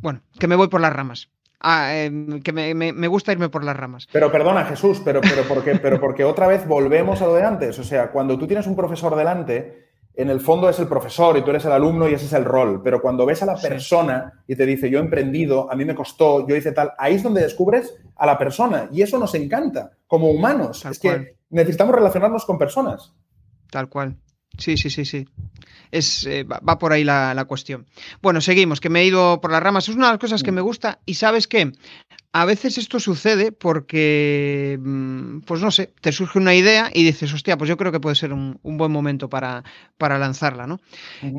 bueno, que me voy por las ramas. Ah, em, que me, gusta irme por las ramas. Pero perdona, Jesús, pero, pero, porque, pero porque otra vez volvemos a lo de antes. O sea, cuando tú tienes un profesor delante, en el fondo es el profesor y tú eres el alumno y ese es el rol. Pero cuando ves a la persona y te dice, yo he emprendido, a mí me costó, yo hice tal, ahí es donde descubres a la persona. Y eso nos encanta como humanos. es que necesitamos relacionarnos con personas. Tal cual. Sí, sí, sí, sí. Es, eh, va por ahí la, cuestión. Bueno, seguimos, que me he ido por las ramas. Es una de las cosas que me gusta y sabes qué, a veces esto sucede porque, mm, pues no sé, te surge una idea y dices, hostia, pues yo creo que puede ser un, buen momento para, para lanzarla, ¿no?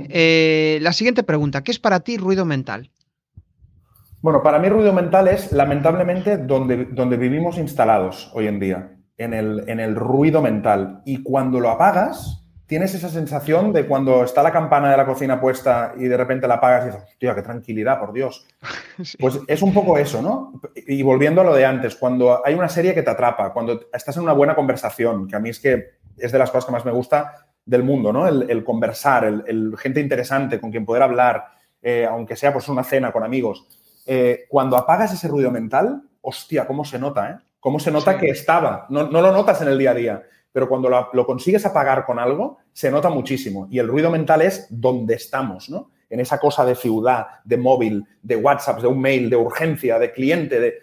Eh, la siguiente pregunta, ¿qué es para ti ruido mental? Bueno, para mí ruido mental es lamentablemente donde, donde vivimos instalados hoy en día, en el, en el ruido mental. Y cuando lo apagas, tienes esa sensación de cuando está la campana de la cocina puesta y de repente la apagas y dices, tío, qué tranquilidad, por Dios. Pues es un poco eso, ¿no? Y volviendo a lo de antes, cuando hay una serie que te atrapa, cuando estás en una buena conversación, que a mí es que es de las cosas que más me gusta del mundo, ¿no? El, conversar, el, gente interesante con quien poder hablar, eh, aunque sea pues una cena con amigos. Eh, cuando apagas ese ruido mental, hostia, cómo se nota, ¿eh? Cómo se nota que estaba. No, no lo notas en el día a día pero cuando lo, consigues apagar con algo, se nota muchísimo. Y el ruido mental es donde estamos, ¿no? En esa cosa de ciudad, de móvil, de WhatsApp, de un mail, de urgencia, de cliente, de...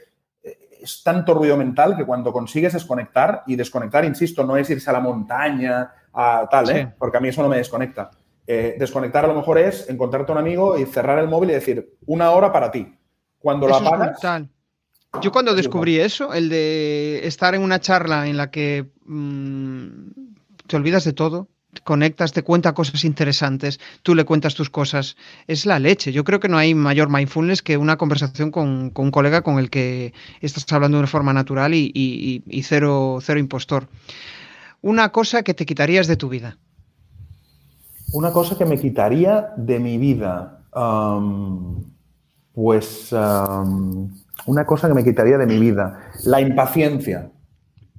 Eh, es tanto ruido mental que cuando consigues desconectar, y desconectar, insisto, no es irse a la montaña, a tal, ¿eh? Porque a mí eso no me desconecta. Eh, desconectar a lo mejor es encontrarte un amigo y cerrar el móvil y decir, una hora para ti. Cuando lo apagas... Yo cuando descubrí eso, el de estar en una charla en la que mm, te olvidas de todo, te conectas, te cuenta cosas interesantes, tú le cuentas tus cosas, es la leche. Yo creo que no hay mayor mindfulness que una conversación con, un colega con el que estás hablando de una forma natural y, cero, cero impostor. Una cosa que te quitarías de tu vida. Una cosa que me quitaría de mi vida. pues una cosa que me quitaría de mi vida, la impaciencia.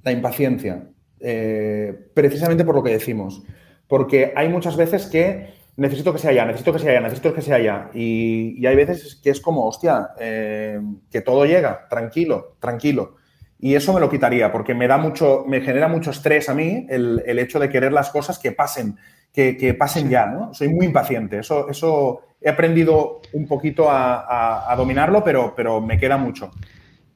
La impaciencia. Eh, precisamente por lo que decimos. Porque hay muchas veces que necesito que sea ya, necesito que sea ya, necesito que sea ya. Y, hay veces que es como, hostia, eh, que todo llega, tranquilo, tranquilo. Y eso me lo quitaría, porque me da mucho, me genera mucho estrés a mí el, hecho de querer las cosas que pasen, que, pasen ya, ¿no? Soy muy impaciente. Eso, eso he aprendido un poquito a, dominarlo, pero, pero me queda mucho.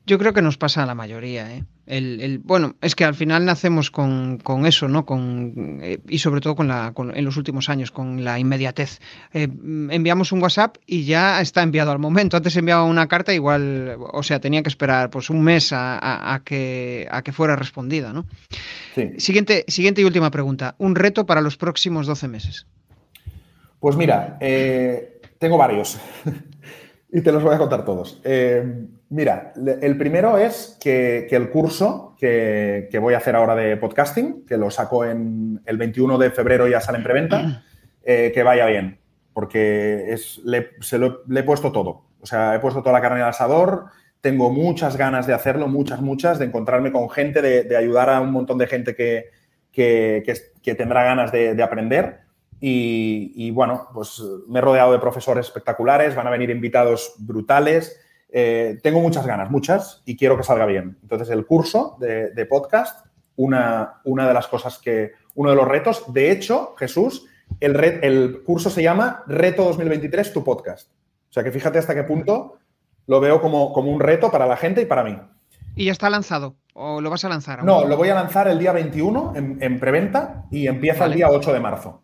Yo creo que nos pasa a la mayoría. ¿eh? El, bueno, es que al final nacemos con, eso, ¿no? Con, eh, y sobre todo con la, en los últimos años, con la inmediatez. Eh, enviamos un WhatsApp y ya está enviado al momento. Antes enviaba una carta, igual, o sea, tenía que esperar pues un mes a, que, a que fuera respondida, ¿no? Siguiente, siguiente y última pregunta. Un reto para los próximos 12 meses. Pues mira, tengo varios y te los voy a contar todos. Mira, el primero es que, el curso que, voy a hacer ahora de podcasting, que lo saco en el 21 de febrero, ya sale en preventa, eh, que vaya bien, porque es, le, se lo, le he puesto todo. O sea, he puesto toda la carne al asador, tengo muchas ganas de hacerlo, muchas, muchas, de encontrarme con gente, de, ayudar a un montón de gente que, que tendrá ganas de, aprender. Y, y, bueno, pues me he rodeado de profesores espectaculares, van a venir invitados brutales. Eh, tengo muchas ganas, muchas, y quiero que salga bien. Entonces, el curso de, podcast, una, una, de las cosas que, uno de los retos, de hecho, Jesús, el, el curso se llama Reto 2023, tu podcast. O sea que fíjate hasta qué punto lo veo como, como un reto para la gente y para mí. ¿Y ya está lanzado? ¿O lo vas a lanzar? No, lo voy a lanzar el día 21 en, preventa y empieza el día 8 de marzo.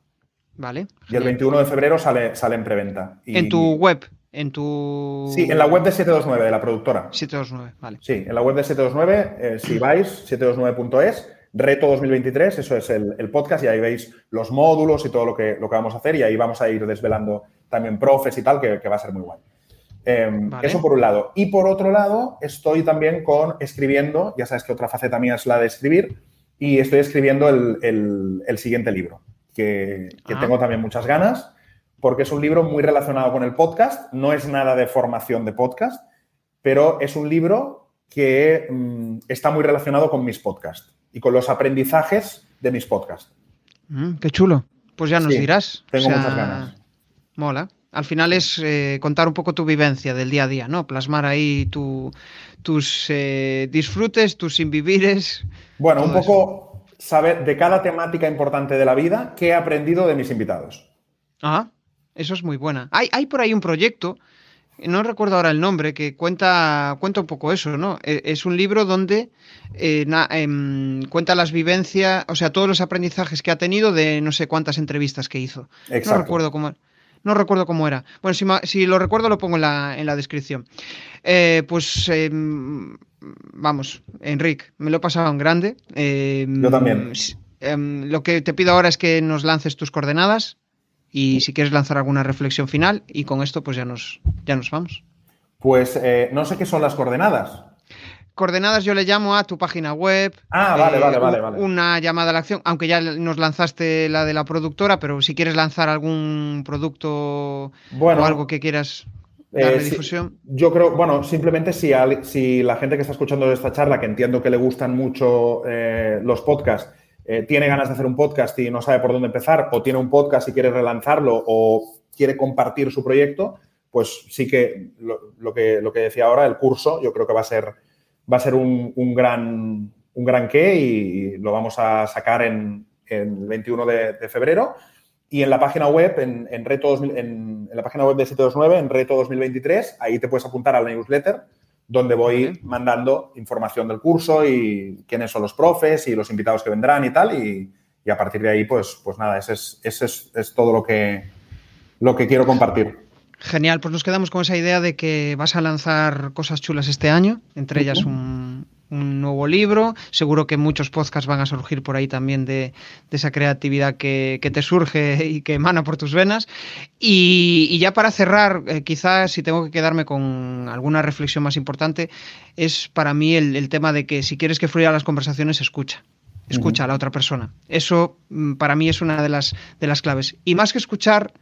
Vale. Y el 21 de febrero sale, sale en preventa. ¿En tu web? En tu. Sí, en la web de 729, de la productora. 729, vale. Sí, en la web de 729, eh, si vais, 729.es, Reto 2023, eso es el, podcast, y ahí veis los módulos y todo lo que, lo que vamos a hacer, y ahí vamos a ir desvelando también profes y tal, que, va a ser muy guay. Em, eso por un lado. Y por otro lado, estoy también con escribiendo, ya sabes que otra faceta mía es la de escribir, y estoy escribiendo el, siguiente libro, que, que ah. tengo también muchas ganas porque es un libro muy relacionado con el podcast, no es nada de formación de podcast, pero es un libro que mm, está muy relacionado con mis podcasts y con los aprendizajes de mis podcasts. Mm, qué chulo. Pues ya nos dirás. Tengo muchas ganas. Mola. Al final es eh, contar un poco tu vivencia del día a día, ¿no? Plasmar ahí tus eh, disfrutes, tus invivires. Bueno, un poco saber de cada temática importante de la vida qué he aprendido de mis invitados. Ah, eso es muy buena. Hay, hay por ahí un proyecto, no recuerdo ahora el nombre, que cuenta, cuenta un poco eso, ¿no? E, es un libro donde eh, em, cuenta las vivencias, o sea, todos los aprendizajes que ha tenido de no sé cuántas entrevistas que hizo. No recuerdo cómo, no recuerdo cómo era. Bueno, si, lo recuerdo lo pongo en la, en la descripción. Eh, pues em, vamos, Enrique, me lo he pasado en grande. Em, Yo también. lo que te pido ahora es que nos lances tus coordenadas y si quieres lanzar alguna reflexión final y con esto pues ya nos, ya nos vamos. Pues eh, no sé qué son las coordenadas. Coordenadas yo le llamo a tu página web. Ah, vale, vale, eh, vale, vale. Una llamada a la acción, aunque ya nos lanzaste la de la productora, pero si quieres lanzar algún producto o algo que quieras darle eh, difusión. yo creo, bueno, simplemente si, si la gente que está escuchando esta charla, que entiendo que le gustan mucho los podcasts, eh, tiene ganas de hacer un podcast y no sabe por dónde empezar, o tiene un podcast y quiere relanzarlo, o quiere compartir su proyecto, pues sí que lo, que lo que decía ahora, el curso, yo creo que va a ser, va a ser un, gran, un gran qué y, lo vamos a sacar en, el 21 de, febrero. Y en la página web, en, reto, en, en, la página web de 729, en Reto 2023, ahí te puedes apuntar a la newsletter donde voy mandando información del curso y quiénes son los profes y los invitados que vendrán y tal. Y, a partir de ahí, pues, pues nada, ese es, ese es, todo lo que, lo que quiero compartir. Genial, pues nos quedamos con esa idea de que vas a lanzar cosas chulas este año, entre ellas un, un nuevo libro. Seguro que muchos podcasts van a surgir por ahí también de, esa creatividad que, te surge y que emana por tus venas. Y, ya para cerrar, eh, quizás si tengo que quedarme con alguna reflexión más importante, es para mí el, tema de que si quieres que fluya las conversaciones, escucha. Escucha a la otra persona. Eso mm, para mí es una de las, de las claves. Y más que escuchar,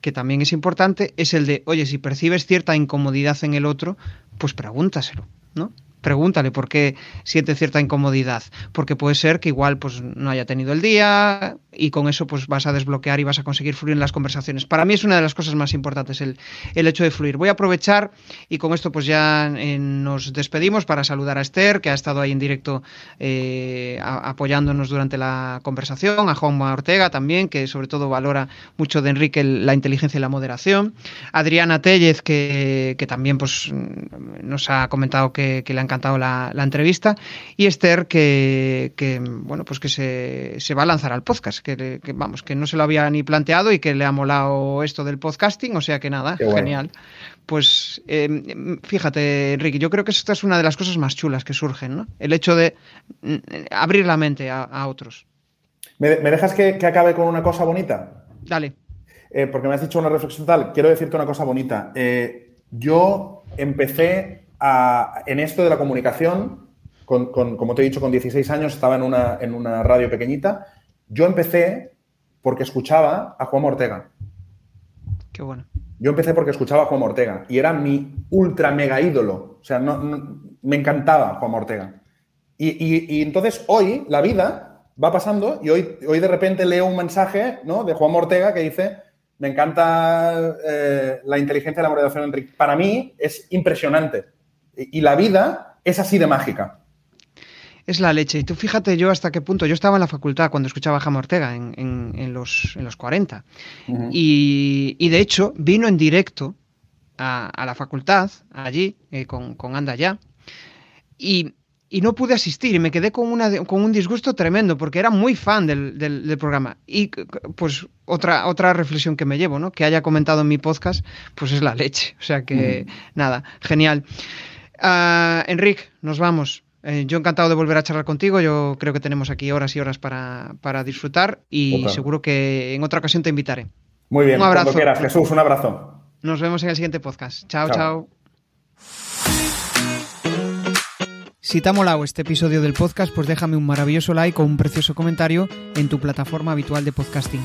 que también es importante, es el de, oye, si percibes cierta incomodidad en el otro, pues pregúntaselo, ¿no? Pregúntale por qué siente cierta incomodidad, porque puede ser que igual pues no haya tenido el día y con eso pues vas a desbloquear y vas a conseguir fluir en las conversaciones. Para mí es una de las cosas más importantes el, el hecho de fluir. Voy a aprovechar y con esto pues ya eh, nos despedimos para saludar a Esther, que ha estado ahí en directo eh, apoyándonos durante la conversación, a Juanma Ortega también, que sobre todo valora mucho de Enrique la inteligencia y la moderación, Adriana Tellez, que, que también pues nos ha comentado que, que le ha encantado la, entrevista. Y Esther, que, bueno, pues que se, va a lanzar al podcast, que, vamos, que no se lo había ni planteado y que le ha molado esto del podcasting, o sea que nada, genial. Pues em, fíjate, Enrique, yo creo que esta es una de las cosas más chulas que surgen, ¿no? El hecho de mm, abrir la mente a, otros. ¿Me, dejas que, acabe con una cosa bonita? Dale. Eh, porque me has dicho una reflexión tal. Quiero decirte una cosa bonita. Eh, yo empecé en esto de la comunicación, como te he dicho, con 16 años estaba en una, en una radio pequeñita. Yo empecé porque escuchaba a Juan Ortega. Qué bueno. Yo empecé porque escuchaba a Juan Ortega y era mi ultra mega ídolo. O sea, no, me encantaba Juan Ortega. Y, entonces hoy la vida va pasando y hoy, hoy de repente leo un mensaje ¿no? de Juan Ortega que dice, me encanta eh, la inteligencia de la moderación. Para mí es impresionante. Y, la vida es así de mágica. Es la leche. Y tú fíjate yo hasta qué punto. Yo estaba en la facultad cuando escuchaba a Jam Ortega en, los, en los 40. y, de hecho vino en directo a, la facultad, allí, eh, con, con Anda Ya. Y y no pude asistir y me quedé con, una, con un disgusto tremendo porque era muy fan del, programa. Y pues otra, otra reflexión que me llevo, ¿no? Que haya comentado en mi podcast, pues es la leche. O sea que mm. nada, genial. Uh, Enrique, nos vamos. Eh, yo encantado de volver a charlar contigo. Yo creo que tenemos aquí horas y horas para, disfrutar y seguro que en otra ocasión te invitaré. Muy bien, un abrazo. Cuando quieras, Jesús, un abrazo. Nos vemos en el siguiente podcast. chao. chao. Si te ha molado este episodio del podcast, pues déjame un maravilloso like o un precioso comentario en tu plataforma habitual de podcasting.